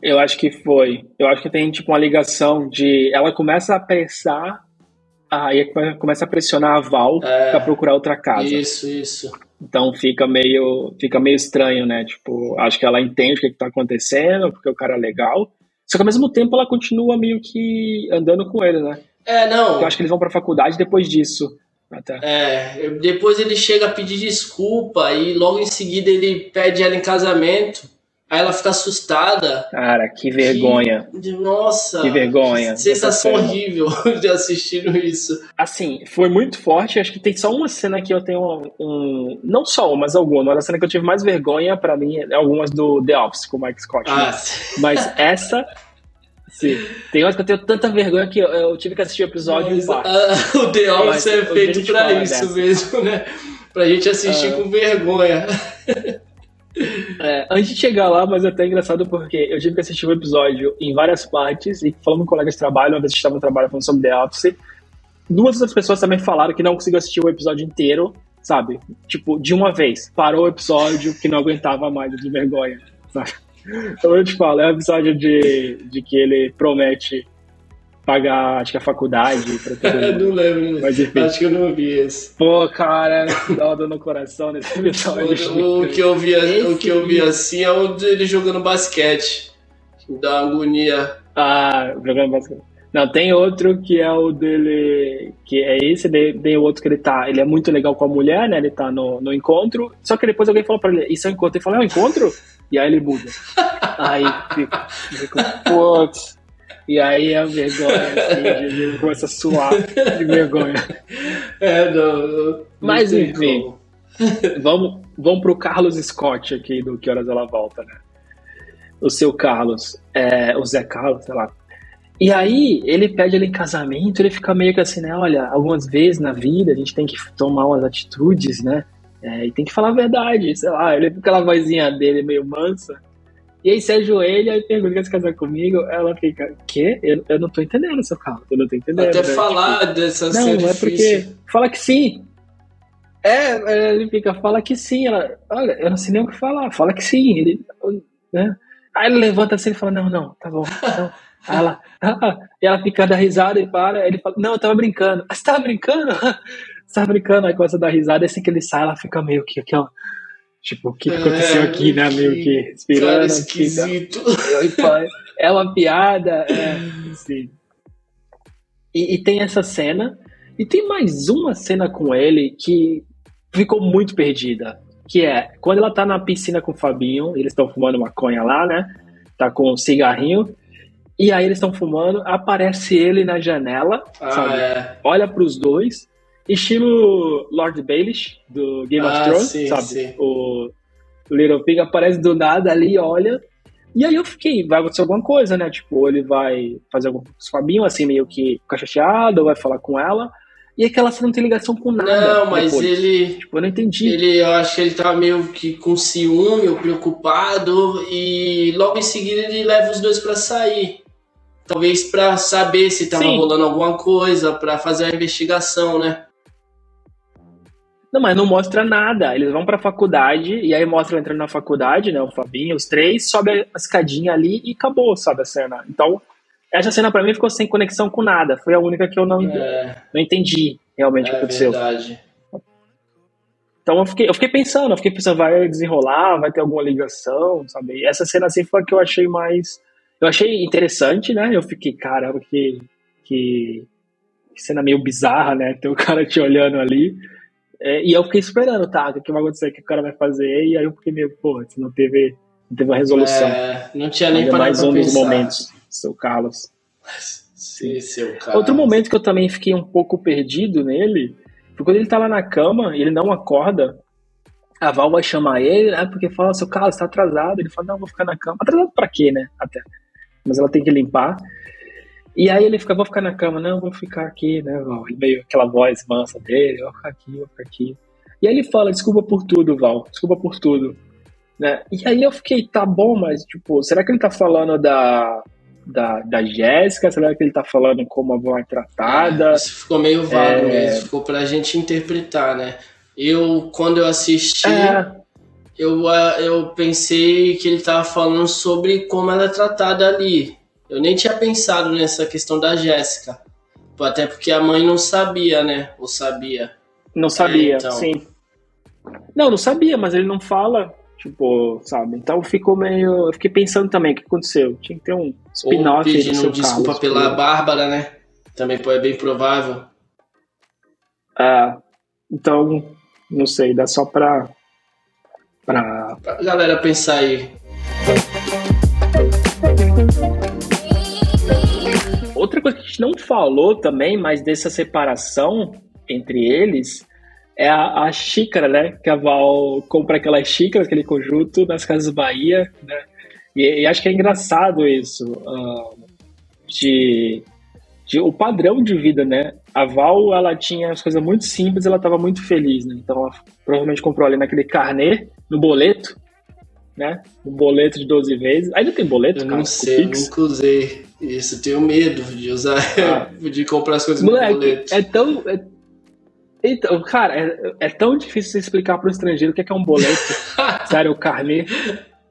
Eu acho que foi. Eu acho que tem tipo uma ligação de. Ela começa a apressar, aí começa a pressionar a Val É. pra procurar outra casa. Isso, isso. Então fica meio, fica meio estranho, né? Tipo, acho que ela entende o que, que tá acontecendo, porque o cara é legal. Só que ao mesmo tempo ela continua meio que andando com ele, né? É, não. Eu acho que eles vão pra faculdade depois disso. Até. É, depois ele chega a pedir desculpa e logo em seguida ele pede ela em casamento. Aí ela fica assustada. Cara, que vergonha. De- Nossa, Que vergonha. Sensação horrível de assistindo isso. Assim, foi muito forte. Acho que tem só uma cena que eu tenho um. um- não só uma, mas alguma. Mas a cena que eu tive mais vergonha, pra mim, é algumas do The Office com o Mike Scott. né? Ah, Mas essa. Sim. Tem horas que eu tenho tanta vergonha que eu, eu tive que assistir o episódio mas, parte. ah, o The Office é eu feito pra isso dessa. mesmo, né? Pra gente assistir Ah. com vergonha. É, antes de chegar lá, mas é até engraçado porque eu tive que assistir o episódio em várias partes e falando com colegas de trabalho, uma vez estava no trabalho falando sobre The Office, duas outras pessoas também falaram que não conseguiu assistir o episódio inteiro, sabe? Tipo, de uma vez. Parou o episódio que não aguentava mais de vergonha, sabe? Então eu te falo, é um episódio de, de que ele promete pagar, acho que a faculdade pra todo mundo. não lembro. Mas enfim. Acho que eu não vi esse. Pô, cara, dá uma dor no coração nesse episódio. O, o que eu vi, o que eu vi assim é o dele jogando basquete. Dá agonia. Ah, jogando basquete. Não, tem outro que é o dele, que é esse, tem o outro que ele tá, ele é muito legal com a mulher, né, ele tá no, no encontro, só que depois alguém falou pra ele, isso é um encontro, ele falou, é um encontro? E aí ele muda. Aí fica, fica putz, e aí é a vergonha, assim, começa a suar de vergonha. É, não. não- Mas, enfim. como. Vamos, vamos pro Carlos Scott aqui, do Que Horas Ela Volta, né? O seu Carlos, é, o Zé Carlos, sei lá. E aí, ele pede ele em casamento, ele fica meio que assim, né? Olha, algumas vezes na vida a gente tem que tomar umas atitudes, né? É, e tem que falar a verdade, sei lá. Ele fica aquela vozinha dele meio mansa. E aí, se ajoelha e pergunta: quer se casar comigo? Ela fica: Quê? Eu, eu não tô entendendo, seu Carlos, eu não tô entendendo. Até né? falar dessa Não, é difícil. porque. Fala que sim. É, ele fica, fala que sim. Ela, olha, eu não sei nem o que falar. Fala que sim. Ele, né? Aí ele levanta assim e fala, não, não, tá bom. Não. Aí ela, ah, e ela fica da risada e para. Ele fala, não, eu tava brincando. Ah, você tava brincando? você tava brincando? Aí começa a dar risada. E assim que ele sai, ela fica meio que aquela. Tipo, o que aconteceu é, aqui, né? Meio que respirando. Cara, esquisito. É uma piada. É, assim. E, e, tem essa cena. E tem mais uma cena com ele que ficou muito perdida. Que é quando ela tá na piscina com o Fabinho, eles estão fumando maconha lá, né? Tá com um cigarrinho. E aí eles estão fumando, aparece ele na janela, ah, sabe? É. Olha pros dois. Estilo Lord Baelish, do Game ah, of Thrones, sim, sabe? Sim. O Little Pig aparece do nada ali, olha. E aí eu fiquei, vai acontecer alguma coisa, né? Tipo, ele vai fazer algum Fabinho, assim, meio que ficar chateado, ou vai falar com ela. E aquela cena não tem ligação com nada. Não, mas depois. ele. Tipo, eu não entendi. Ele, eu acho que ele tá meio que com ciúme ou preocupado. E logo em seguida ele leva os dois para sair. Talvez para saber se tava Sim. rolando alguma coisa, para fazer a investigação, né? Não, mas não mostra nada. Eles vão pra faculdade e aí mostra entrando na faculdade, né? O Fabinho, os três, sobe a escadinha ali e acabou, sabe, a cena. Então, essa cena para mim ficou sem conexão com nada. Foi a única que eu não, é. não entendi realmente o que é aconteceu. Verdade. Então eu fiquei, eu fiquei pensando, eu fiquei pensando, vai desenrolar, vai ter alguma ligação, sabe? E essa cena assim foi a que eu achei mais. Eu achei interessante, né? Eu fiquei, caramba, que, que cena meio bizarra, né? Tem o cara te olhando ali. É, e eu fiquei esperando, tá? O que vai acontecer, o que o cara vai fazer. E aí eu fiquei meio, pô, não teve, não teve uma resolução. É, não tinha nem para mais um dos momentos, seu Carlos. Sim, seu Carlos. Outro momento que eu também fiquei um pouco perdido nele foi quando ele tá lá na cama e ele não acorda. A Val vai chamar ele, né? Porque fala, seu Carlos, tá atrasado. Ele fala, não, vou ficar na cama. Atrasado pra quê, né? Até. Mas ela tem que limpar. E aí ele fica, vou ficar na cama, não, vou ficar aqui, né? Meio aquela voz mansa dele, vou ficar aqui, vou ficar aqui. E aí ele fala, desculpa por tudo, Val, desculpa por tudo. Né? E aí eu fiquei, tá bom, mas tipo, será que ele tá falando da, da, da Jéssica? Será que ele tá falando como a Val é tratada? Isso ficou meio vago é... mesmo, ficou pra gente interpretar, né? Eu, quando eu assisti, é... eu, eu pensei que ele tava falando sobre como ela é tratada ali. Eu nem tinha pensado nessa questão da Jéssica. Até porque a mãe não sabia, né? Ou sabia? Não sabia, é, então. sim. Não, não sabia, mas ele não fala, tipo, sabe? Então ficou meio. Eu fiquei pensando também o que aconteceu. Tinha que ter um spin-off. pedindo desculpa Carlos, pela porque... Bárbara, né? Também é bem provável. É. Então, não sei, dá só pra. pra. pra galera pensar aí. Outra coisa que a gente não falou também, mas dessa separação entre eles, é a, a, xícara, né? Que a Val compra aquelas xícaras, aquele conjunto nas Casas Bahia, né? E, e acho que é engraçado isso, uh, de, de, o padrão de vida, né? A Val, ela tinha as coisas muito simples, ela estava muito feliz, né? Então, ela provavelmente comprou ali naquele carnê, no boleto, né? Um boleto de 12 vezes. Ainda tem boleto, eu cara? Não sei, eu nunca usei isso. Tenho medo de usar, ah. de comprar as coisas Moleque, no boleto. É tão. É... Então, cara, é, é tão difícil explicar para o estrangeiro o que é, que é um boleto. Sério, o carnê.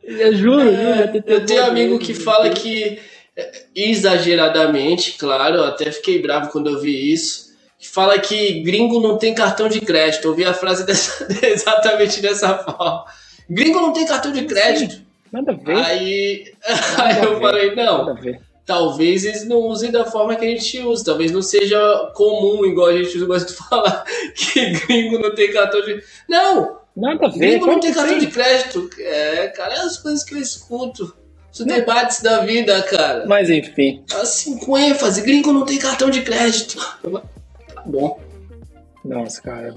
Eu juro, é, juro. Eu tenho amigo que fala que, é, exageradamente, claro, eu até fiquei bravo quando eu vi isso, que fala que gringo não tem cartão de crédito. Eu ouvi a frase dessa, exatamente dessa forma. Gringo não tem cartão de crédito. Sim, nada a ver. Aí, nada aí eu ver. falei, não, talvez eles não usem da forma que a gente usa. Talvez não seja comum, igual a gente gosta de falar, que gringo não tem cartão de. Não! Nada a ver. Gringo não tem cartão de crédito. É, cara, é as coisas que eu escuto. Os debates da vida, cara. Mas enfim. Assim, com ênfase, gringo não tem cartão de crédito. Tá bom. Nossa, cara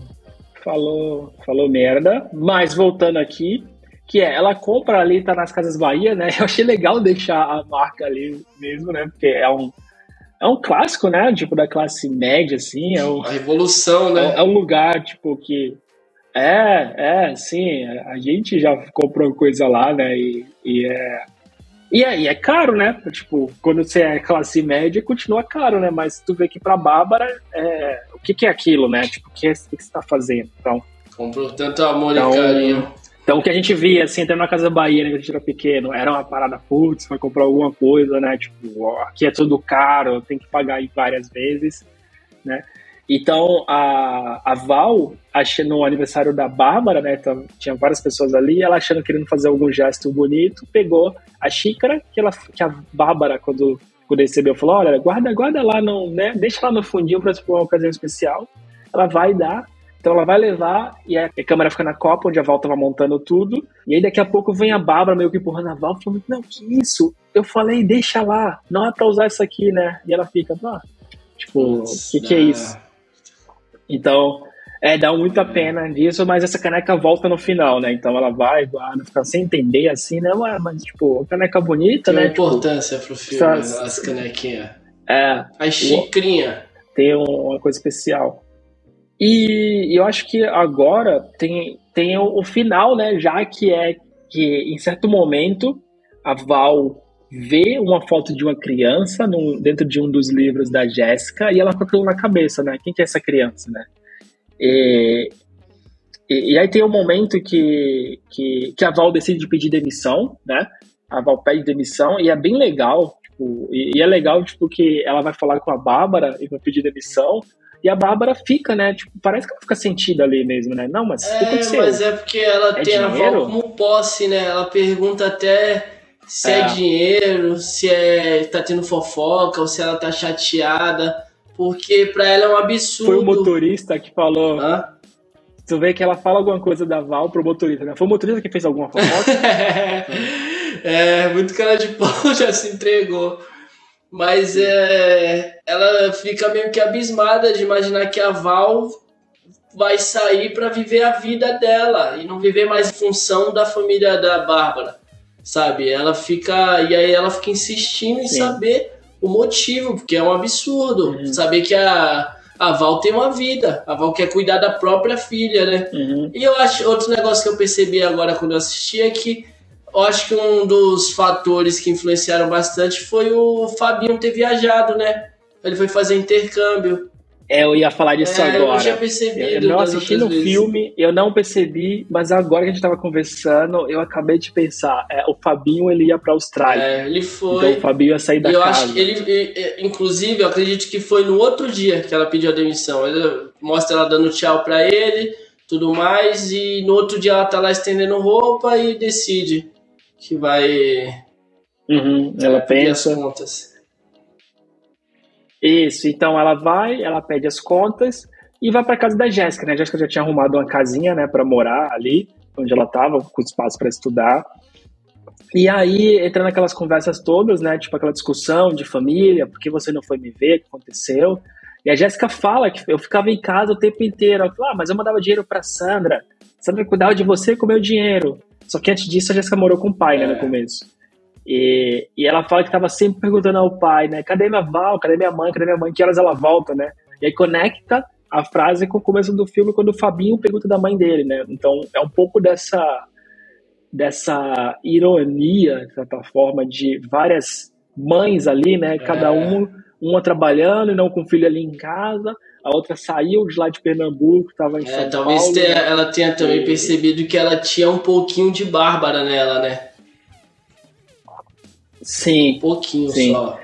falou, falou merda. Mas voltando aqui, que é, ela compra ali, tá nas Casas Bahia, né? Eu achei legal deixar a marca ali mesmo, né? Porque é um, é um clássico, né? Tipo, da classe média, assim. É um, a revolução, né? É, é um lugar, tipo, que. É, é, sim. A gente já comprou coisa lá, né? E, e é. E é, e é caro, né? Tipo, quando você é classe média, continua caro, né? Mas tu vê que pra Bárbara, é, o que, que é aquilo, né? Tipo, o que, é, o que você tá fazendo? Então. Comprou tanto amor então, e carinho. Então, o que a gente via, assim, até na Casa Bahia, né, quando a gente era pequeno, era uma parada, putz, vai comprar alguma coisa, né? Tipo, ó, aqui é tudo caro, tem que pagar aí várias vezes, né? Então, a, a Val, achando no aniversário da Bárbara, né? Então, tinha várias pessoas ali, ela achando querendo fazer algum gesto bonito, pegou a xícara que, ela, que a Bárbara, quando, quando recebeu, falou: olha, guarda, guarda lá, no, né? Deixa lá no fundinho para uma ocasião especial. Ela vai dar então ela vai levar e a câmera fica na copa, onde a Val tava montando tudo. E aí daqui a pouco vem a Bárbara meio que empurrando a Val, falando, não, que isso? Eu falei, deixa lá, não é pra usar isso aqui, né? E ela fica, ah, tipo, o que, que é isso? Então, é, dá muita pena disso, mas essa caneca volta no final, né? Então ela vai, guarda, fica sem entender assim, né? Ué, mas, tipo, caneca bonita, Tem né? Tem importância tipo, pro filme, essas, as canequinhas. É. A xicrinha. Tem uma coisa especial. E eu acho que agora tem, tem o, o, final, né? Já que é que em certo momento a Val vê uma foto de uma criança no, dentro de um dos livros da Jéssica e ela com aquilo na cabeça, né? Quem que é essa criança, né? E, e, e, aí tem um momento que, que, que a Val decide pedir demissão, né? A Val pede demissão e é bem legal, tipo, e, e é legal, tipo, que ela vai falar com a Bárbara e vai pedir demissão, e a Bárbara fica, né? Tipo, parece que ela fica sentida ali mesmo, né? Não, mas é, o que aconteceu? Mas é porque ela é tem dinheiro? a avó como posse, né? Ela pergunta até se é. é. dinheiro, se é tá tendo fofoca ou se ela tá chateada, porque para ela é um absurdo. Foi o motorista que falou. Hã? Tu vê que ela fala alguma coisa da Val pro motorista, né? Foi o motorista que fez alguma fofoca? é, muito cara de pau já se entregou. Mas é, ela fica meio que abismada de imaginar que a Val vai sair para viver a vida dela e não viver mais em função da família da Bárbara, sabe? Ela fica e aí ela fica insistindo em Sim. saber o motivo, porque é um absurdo uhum. saber que a a Val tem uma vida, a Val quer cuidar da própria filha, né? Uhum. E eu acho outro negócio que eu percebi agora quando eu assisti é que eu acho que um dos fatores que influenciaram bastante foi o Fabinho ter viajado, né? Ele foi fazer intercâmbio. É, eu ia falar disso é, agora. Eu não tinha percebido. Eu não assisti no vezes. filme, eu não percebi, mas agora que a gente tava conversando, eu acabei de pensar. É, o Fabinho ele ia pra Austrália. É, ele foi. Então o Fabinho ia sair da eu casa. Acho que ele, inclusive, eu acredito que foi no outro dia que ela pediu a demissão. Ele mostra ela dando tchau pra ele, tudo mais, e no outro dia ela tá lá estendendo roupa e decide que vai. Uhum, ela pensa. As contas. Isso, então ela vai, ela pede as contas e vai para casa da Jéssica, né? A Jéssica já tinha arrumado uma casinha, né, para morar ali, onde ela tava, com espaço para estudar. E aí entra naquelas conversas todas, né, tipo aquela discussão de família, por que você não foi me ver, o que aconteceu? E a Jéssica fala que eu ficava em casa o tempo inteiro. Ela fala, ah, mas eu mandava dinheiro para Sandra. Sandra cuidava de você com o meu dinheiro. Só que antes disso a Jéssica morou com o pai, né, no é. começo. E, e ela fala que tava sempre perguntando ao pai, né, cadê minha Val, cadê minha mãe, cadê minha mãe, que horas ela volta, né? E aí conecta a frase com o começo do filme quando o Fabinho pergunta da mãe dele, né? Então é um pouco dessa dessa ironia, de certa forma, de várias mães ali, né? Cada é. um uma trabalhando e não com o filho ali em casa, a outra saiu de lá de Pernambuco, estava em é, São talvez Paulo. Talvez ela tenha também e... percebido que ela tinha um pouquinho de Bárbara nela, né? Sim. Um pouquinho sim. só.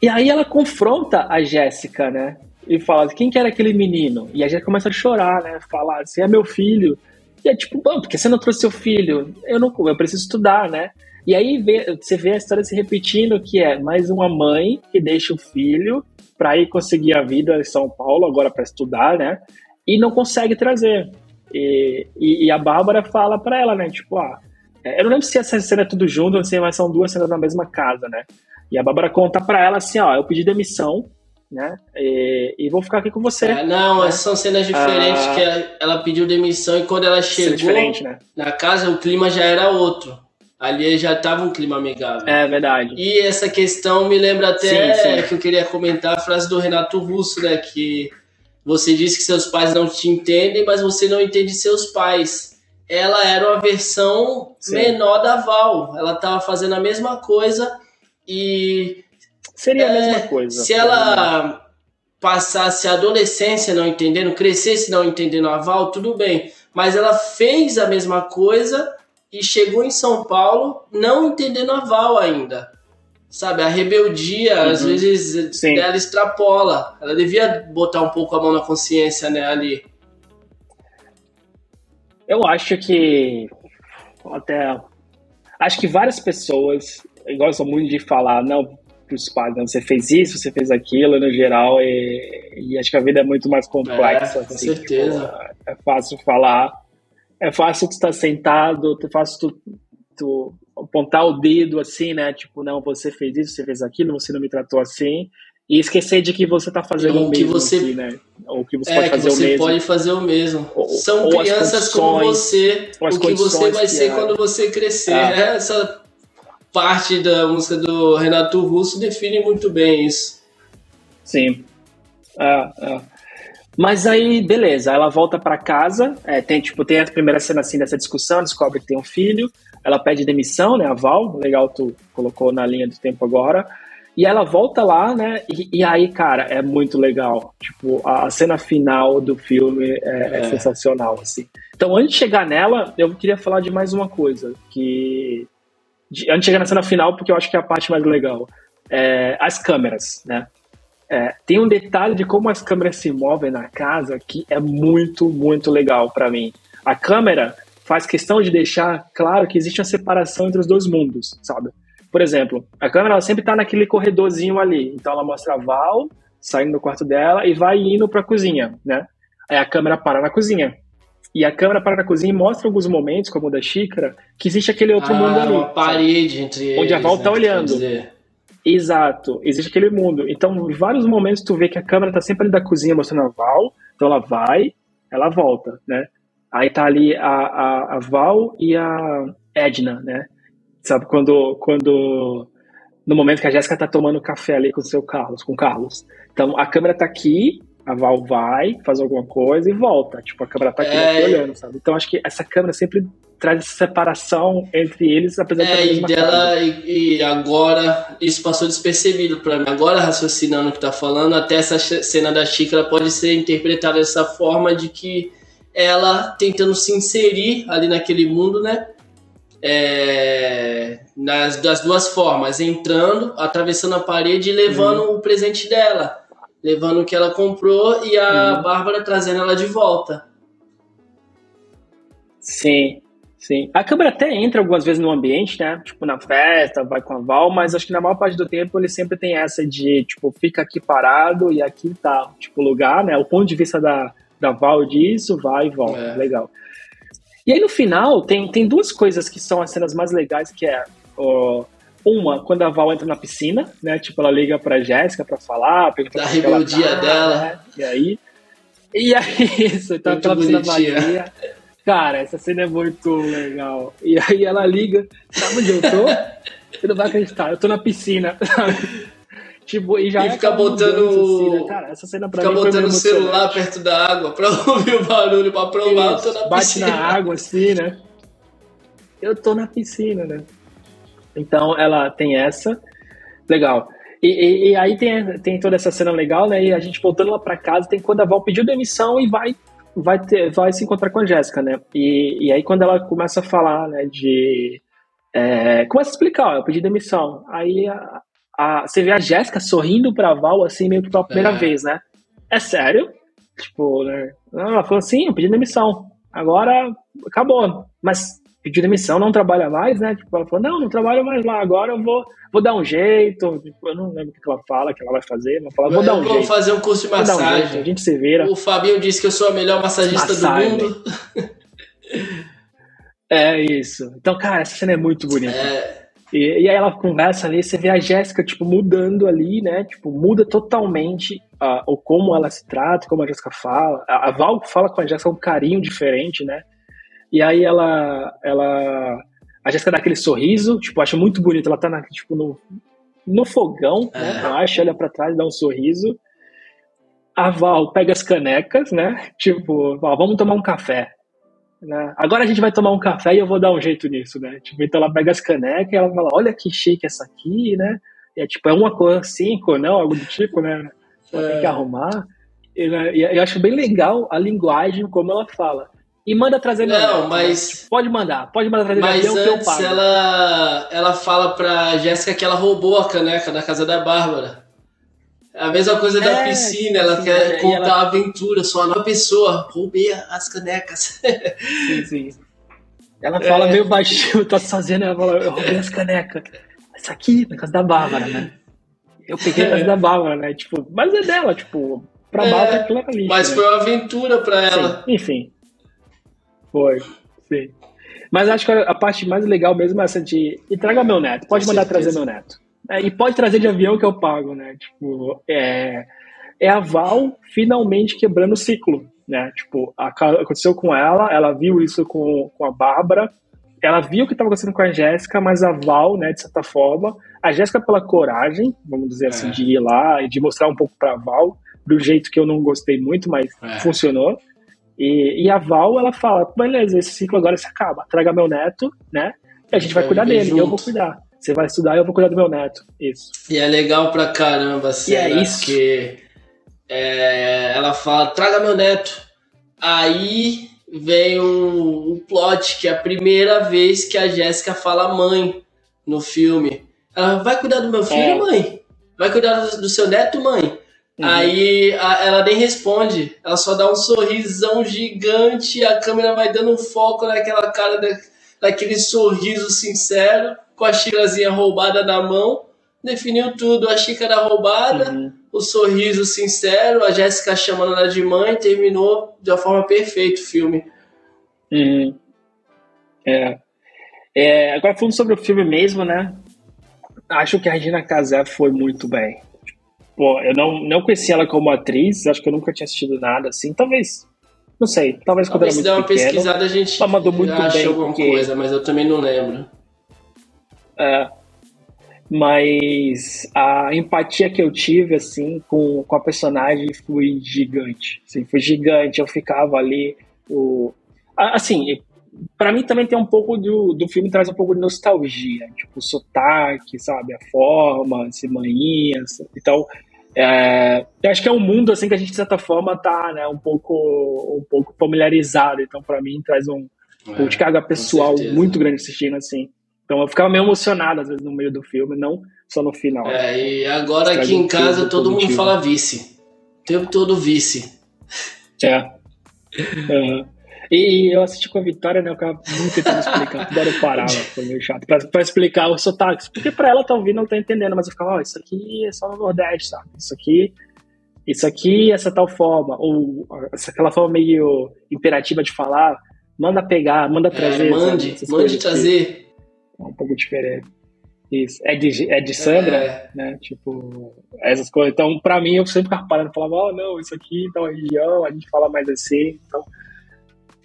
E aí ela confronta a Jéssica, né? E fala, quem que era aquele menino? E a Jéssica começa a chorar, né? Falar, você é meu filho. E é tipo, bom, porque você não trouxe seu filho? Eu não, eu preciso estudar, né? E aí vê, você vê a história se repetindo, que é mais uma mãe que deixa o filho para ir conseguir a vida em São Paulo, agora para estudar, né? E não consegue trazer. E, e, e a Bárbara fala para ela, né? Tipo, ah, é, eu não lembro se essa cena é tudo junto, não sei, mas são duas cenas na mesma casa, né? E a Bárbara conta para ela assim, ó, eu pedi demissão, né? E, e vou ficar aqui com você. É, não, né? são cenas diferentes ah, que ela, ela, pediu demissão e quando ela chegou né? na casa o clima já era outro. Ali já estava um clima amigável. É verdade. E essa questão me lembra até sim, sim. que eu queria comentar a frase do Renato Russo, né? Que você disse que seus pais não te entendem, mas você não entende seus pais. Ela era uma versão sim. menor da Val. Ela estava fazendo a mesma coisa e. Seria é, a mesma coisa. Se ela passasse a adolescência não entendendo, crescesse não entendendo a Val, tudo bem. mas ela fez a mesma coisa e chegou em São Paulo não entendendo a Val ainda. Sabe, a rebeldia, uhum. às vezes, Sim. ela extrapola. Ela devia botar um pouco a mão na consciência, né, ali. Eu acho que até acho que várias pessoas gostam muito de falar, não, pros pais, não, você fez isso, você fez aquilo, no geral, e, e acho que a vida é muito mais complexa. É, com assim, certeza. Tipo, é fácil falar, é fácil tu estar sentado, é fácil tu, tu apontar o dedo assim, né? Tipo, não, você fez isso, você fez aquilo, você não me tratou assim. E esquecer de que você está fazendo o, mesmo, você, assim, né? Ou que você é, pode fazer o mesmo. pode fazer o mesmo. Ou, São ou crianças como você, o que você vai ser é. quando você crescer. É. Essa parte da música do Renato Russo define muito bem isso. Sim. É, é. Mas aí, beleza, ela volta para casa, é, tem, tipo, tem a primeira cena assim dessa discussão, descobre que tem um filho, ela pede demissão, né, a Val, legal, tu colocou na linha do tempo agora, e ela volta lá, né, e, e aí, cara, é muito legal, tipo, a, a cena final do filme é, é. é, sensacional, assim. Então, antes de chegar nela, eu queria falar de mais uma coisa, que, de, antes de chegar na cena final, porque eu acho que é a parte mais legal, é, as câmeras, né, é, tem um detalhe de como as câmeras se movem na casa que é muito, muito legal para mim. A câmera faz questão de deixar claro que existe uma separação entre os dois mundos, sabe? Por exemplo, a câmera sempre está naquele corredorzinho ali. Então ela mostra a Val saindo do quarto dela e vai indo para a cozinha, né? Aí a câmera para na cozinha. E a câmera para na cozinha e mostra alguns momentos, como o da xícara, que existe aquele outro ah, mundo ali. Uma parede entre eles. Onde a Val né, tá olhando. Exato, existe aquele mundo. Então, em vários momentos tu vê que a câmera tá sempre ali da cozinha mostrando a Val, então ela vai, ela volta, né? Aí tá ali a, a, a Val e a Edna, né? Sabe, quando, quando no momento que a Jéssica tá tomando café ali com o seu Carlos, com o Carlos. Então a câmera tá aqui, a Val vai, faz alguma coisa e volta. Tipo, a câmera tá aqui, é... olhando, sabe? Então acho que essa câmera sempre traz essa separação entre eles, apesar é, de e dela e, e, agora isso passou despercebido para mim. Agora raciocinando o que tá falando, até essa cena da xícara pode ser interpretada dessa forma de que ela tentando se inserir ali naquele mundo, né? É, nas, das duas formas, entrando, atravessando a parede e levando uhum. o presente dela, levando o que ela comprou e a uhum. Bárbara trazendo ela de volta. Sim, sim. A câmera até entra algumas vezes no ambiente, né? Tipo, na festa, vai com a Val, mas acho que na maior parte do tempo ele sempre tem essa de, tipo, fica aqui parado e aqui tá, tipo, lugar, né? O ponto de vista da, da Val disso, vai e volta. É. Legal. E aí no final tem, tem duas coisas que são as cenas mais legais, que é ó, uma, quando a Val entra na piscina, né? Tipo, ela liga pra Jéssica pra falar, pergunta da rebeldia tá, dela. Né? E aí. E aí, isso, então aquela piscina vazia. Cara, essa cena é muito legal. E aí ela liga, sabe onde eu tô? Você não vai acreditar, eu tô na piscina. Tipo, e já e fica botando. Assim, né? Cara, essa cena pra fica mim botando o celular perto da água pra ouvir o barulho, pra provar, Isso, eu tô na bate piscina. Bate na água assim, né? Eu tô na piscina, né? Então ela tem essa. Legal. E, e, e, aí tem, tem toda essa cena legal, né? E a gente voltando lá pra casa, tem quando a Val pediu demissão e vai vai ter, vai se encontrar com a Jéssica, né? E, e aí quando ela começa a falar, né, de é, começa a explicar, ó, eu pedi demissão. Aí a, a, você vê a Jéssica sorrindo pra Val, assim, meio que pela primeira é. vez, né? É sério? Tipo, né? Ela falou assim, eu pedi demissão. Agora acabou. Mas pediu demissão, não trabalha mais, né? Tipo, ela falou, não, não trabalho mais lá, agora eu vou, vou dar um jeito. Tipo, eu não lembro o que ela fala, que ela vai fazer, mas fala, vou dar um vou jeito. Vou fazer um curso de massagem. Um jeito, a gente se vira. O Fabinho disse que eu sou a melhor massagista massagem. do mundo. é isso. Então, cara, essa cena é muito bonita. É. E, e, aí ela conversa ali, você vê a Jéssica, tipo, mudando ali, né? Tipo, muda totalmente uh, o como ela se trata, como a Jéssica fala. A, a Val fala com a Jéssica um carinho diferente, né? E aí ela, ela... A Jéssica dá aquele sorriso, tipo, acha muito bonito. Ela tá, na, tipo, no, no fogão, né? É. Eu acho, olha pra trás, dá um sorriso. A Val pega as canecas, né? Tipo, vamos tomar um café. Né? Agora a gente vai tomar um café e eu vou dar um jeito nisso, né? Tipo, então ela pega as canecas e ela fala, olha que chique essa aqui, né? E é tipo, é uma cor cinco, não? Algo do tipo, né? Ela é. tem que arrumar. E, né? e eu acho bem legal a linguagem como ela fala. E manda trazer meu Não, mas. Tipo, pode mandar, pode mandar trazer mas meu antes que eu pago. Ela, ela fala pra Jéssica que ela roubou a caneca da casa da Bárbara. A mesma coisa da é, piscina, ela sim, quer é, contar ela... a aventura, só uma pessoa, roubei as canecas. Sim, sim. Ela fala é. meio baixinho, tá fazendo, ela fala, eu roubei as canecas. Isso aqui, na casa da Bárbara, né? Eu peguei na casa da Bárbara, né? Tipo, mas é dela, tipo, pra é, Bárbara aquilo lixo. Mas né? foi uma aventura pra ela. Sim, enfim. Foi, sim. Mas acho que a parte mais legal mesmo é essa de. E traga meu neto, pode Com mandar certeza. trazer meu neto. É, e pode trazer de avião que eu pago, né? Tipo, é, é a Val finalmente quebrando o ciclo, né? Tipo, a, aconteceu com ela, ela viu isso com, com a Bárbara, ela viu o que estava acontecendo com a Jéssica, mas a Val, né, de certa forma, a Jéssica pela coragem, vamos dizer assim, é. assim, de ir lá e de mostrar um pouco pra Val, do jeito que eu não gostei muito, mas é. funcionou. E, e, a Val, ela fala, beleza, esse ciclo agora se acaba, traga meu neto, né, e a gente vai cuidar dele, junto. e eu vou cuidar. Você vai estudar e eu vou cuidar do meu neto. Isso. E é legal pra caramba, assim, é isso. que é, ela fala, traga meu neto. Aí vem um, um plot que é a primeira vez que a Jéssica fala mãe no filme. Ela vai cuidar do meu filho, é. mãe? Vai cuidar do, do seu neto, mãe? Uhum. Aí a, ela nem responde, ela só dá um sorrisão gigante, a câmera vai dando um foco naquela cara, da, daquele sorriso sincero com a xícarazinha roubada na mão, definiu tudo, a xícara roubada, uhum. o sorriso sincero, a Jéssica chamando ela de mãe, terminou de uma forma perfeita o filme. Uhum. É. é. Agora falando sobre o filme mesmo, né? Acho que a Regina Casé foi muito bem. Pô, eu não, não conhecia ela como atriz, acho que eu nunca tinha assistido nada assim. Talvez não sei, talvez quando talvez era muito pequeno. Se der uma pesquisada, a gente ela mandou muito bem alguma porque... coisa, mas eu também não lembro. É, mas a empatia que eu tive assim com, com a personagem foi gigante, assim, foi gigante. Eu ficava ali, o, assim, para mim também tem um pouco do, do filme traz um pouco de nostalgia, tipo o sotaque, sabe, a forma, as manhinhas, então é, eu acho que é um mundo assim que a gente de certa forma tá, né, um pouco um pouco familiarizado. Então para mim traz um, pouco de carga pessoal muito grande assistindo assim. Então eu ficava meio emocionado às vezes no meio do filme, não só no final. É, e agora aqui em casa todo mundo fala vice. O tempo todo vice. É. Uhum. E eu assisti com a Vitória, né? Eu ficava muito tentando explicar, era eu parava, foi meio chato, pra, pra explicar os sotaques. Porque pra ela tá ouvindo, não tá entendendo, mas eu ficava, ó, oh, isso aqui é só no Nordeste, sabe? Isso aqui, isso aqui, essa tal forma. Ou aquela forma meio imperativa de falar, manda pegar, manda é, trazer. É, mande, mande trazer é um pouco diferente. Isso. É de, é de Sandra, é. né? Tipo, essas coisas. Então, pra mim, eu sempre ficava parando e falava, oh, não, isso aqui, então, a região, a gente fala mais assim. Então,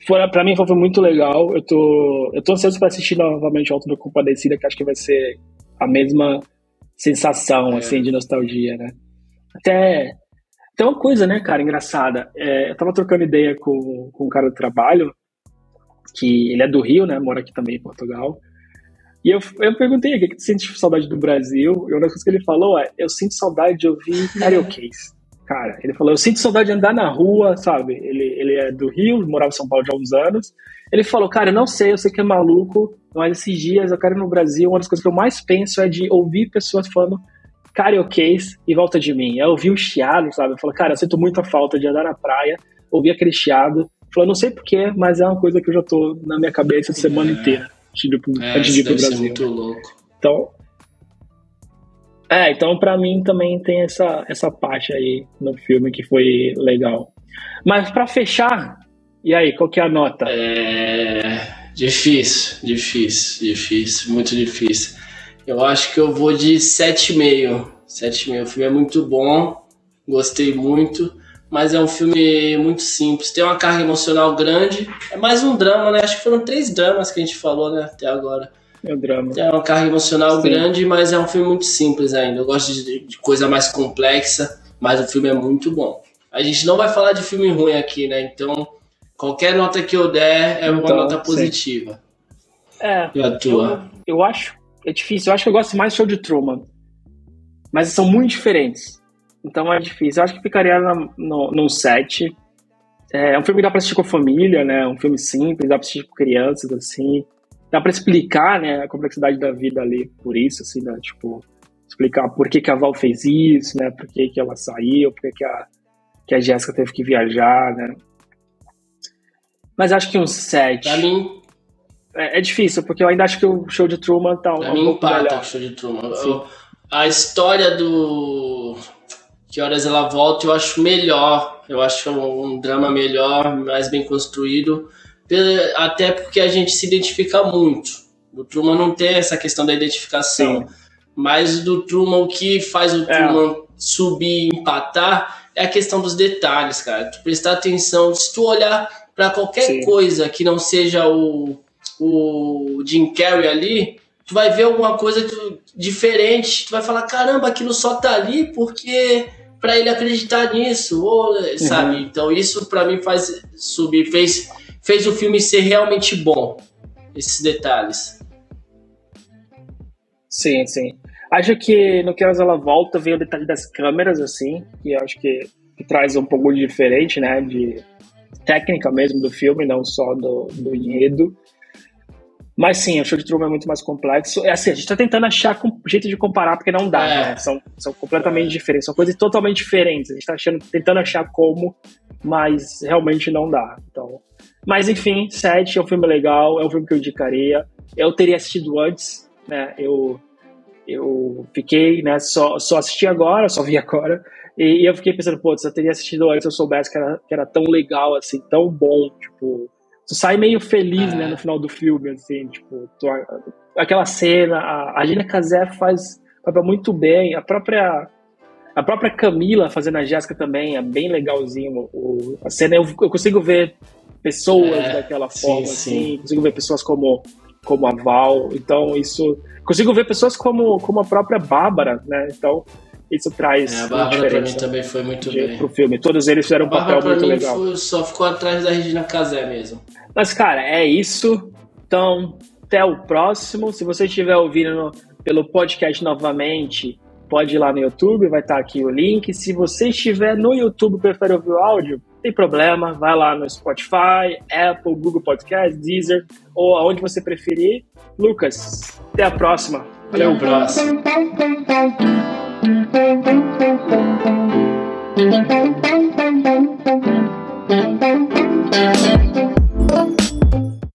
foi, pra mim foi muito legal. Eu tô, eu tô ansioso pra assistir novamente o Alto da Compadecida, que acho que vai ser a mesma sensação, é. assim, de nostalgia, né? Até, tem uma coisa, né, cara, engraçada. É, eu tava trocando ideia com, com um cara do trabalho, que ele é do Rio, né? Mora aqui também em Portugal. E eu, eu perguntei, o que, que tu sente saudade do Brasil? E uma das coisas que ele falou é, eu sinto saudade de ouvir karaokês. Cara, ele falou, eu sinto saudade de andar na rua, sabe? Ele, ele é do Rio, morava em São Paulo já há uns anos. Ele falou, cara, eu não sei, eu sei que é maluco, mas esses dias eu quero ir no Brasil, uma das coisas que eu mais penso é de ouvir pessoas falando karaokês e volta de mim. Eu ouvi o chiado, sabe? Eu falo, cara, eu sinto muita falta de andar na praia, ouvir aquele chiado. Falou, não sei porquê, mas é uma coisa que eu já tô na minha cabeça a semana é. inteira antes de, é, antes de ir pro Brasil. muito louco. Então, é, então para mim também tem essa, essa parte aí no filme que foi legal. Mas para fechar, e aí, qual que é a nota? É difícil, difícil, difícil, muito difícil. Eu acho que eu vou de 7,5. 7,5. O filme é muito bom, gostei muito mas é um filme muito simples. Tem uma carga emocional grande. É mais um drama, né? Acho que foram três dramas que a gente falou, né? Até agora. É um drama. É uma carga emocional Sim. grande, mas é um filme muito simples ainda. Eu gosto de, de, coisa mais complexa, mas o filme é muito bom. A gente não vai falar de filme ruim aqui, né? Então, qualquer nota que eu der é uma então, nota positiva. Sim. É. E a tua? Eu, eu acho. É difícil. Eu acho que eu gosto mais do show de Truman. Mas são muito diferentes. Então é difícil. Eu acho que ficaria no, no 7. É, é um filme que dá pra assistir com a família, né? Um filme simples, dá pra assistir com crianças, assim. Dá pra explicar, né, a complexidade da vida ali por isso, assim, né? Tipo, explicar por que, que a Val fez isso, né? Por que, que ela saiu, por que, que a, que a Jéssica teve que viajar, né? Mas acho que um 7. Pra mim. É, é, difícil, porque eu ainda acho que o show de Truman tá um, pra mim empata o show de Truman. Eu, a história do. Que horas ela volta, eu acho melhor. Eu acho um, um drama melhor, mais bem construído. Até porque a gente se identifica muito. O Truman não tem essa questão da identificação. Sim. Mas do Truman, o que faz o é. Truman subir e empatar é a questão dos detalhes, cara. Tu prestar atenção, se tu olhar para qualquer Sim. coisa que não seja o, o Jim Carrey ali, tu vai ver alguma coisa diferente, tu vai falar, caramba, aquilo só tá ali porque para ele acreditar nisso, ou, sabe? Uhum. Então isso para mim faz subir, fez, fez o filme ser realmente bom, esses detalhes. Sim, sim. Acho que no que ela volta vem o detalhe das câmeras, assim, que acho que, que traz um pouco de diferente, né? De técnica mesmo do filme, não só do, do enredo. Mas sim, o show de Truman é muito mais complexo. É assim, a gente tá tentando achar um jeito de comparar, porque não dá, é. né? São, são completamente diferentes, são coisas totalmente diferentes. A gente tá achando, tentando achar como, mas realmente não dá. Então, mas enfim, Sete é um filme legal, é um filme que eu indicaria. Eu teria assistido antes, né? Eu eu fiquei, né, só, só assisti agora, só vi agora, e, e eu fiquei pensando, pô, se eu teria assistido antes, eu soubesse que era, que era tão legal, assim, tão bom, tipo, tu sai meio feliz, é. né, no final do filme, assim, tipo, tu, aquela cena, a, a Gina Casé faz papel muito bem, a própria a própria Camila fazendo a Jéssica também é bem legalzinho, o, a cena, eu, eu consigo ver pessoas é, daquela forma, sim, assim, sim. consigo ver pessoas como como a Val, então isso consigo ver pessoas como, como a própria Bárbara, né? Então, isso traz. É, a Bárbara pra mim também foi muito de, bem. Pro filme. Todos eles fizeram um papel muito legal. Foi, só ficou atrás da Regina Casé mesmo. Mas, cara, é isso. Então, até o próximo. Se você estiver ouvindo no, pelo podcast novamente, pode ir lá no YouTube, vai estar aqui o link. Se você estiver no YouTube e prefere ouvir o áudio, tem problema, vai lá no Spotify, Apple, Google Podcast, Deezer ou aonde você preferir. Lucas, até a próxima. Até o próximo.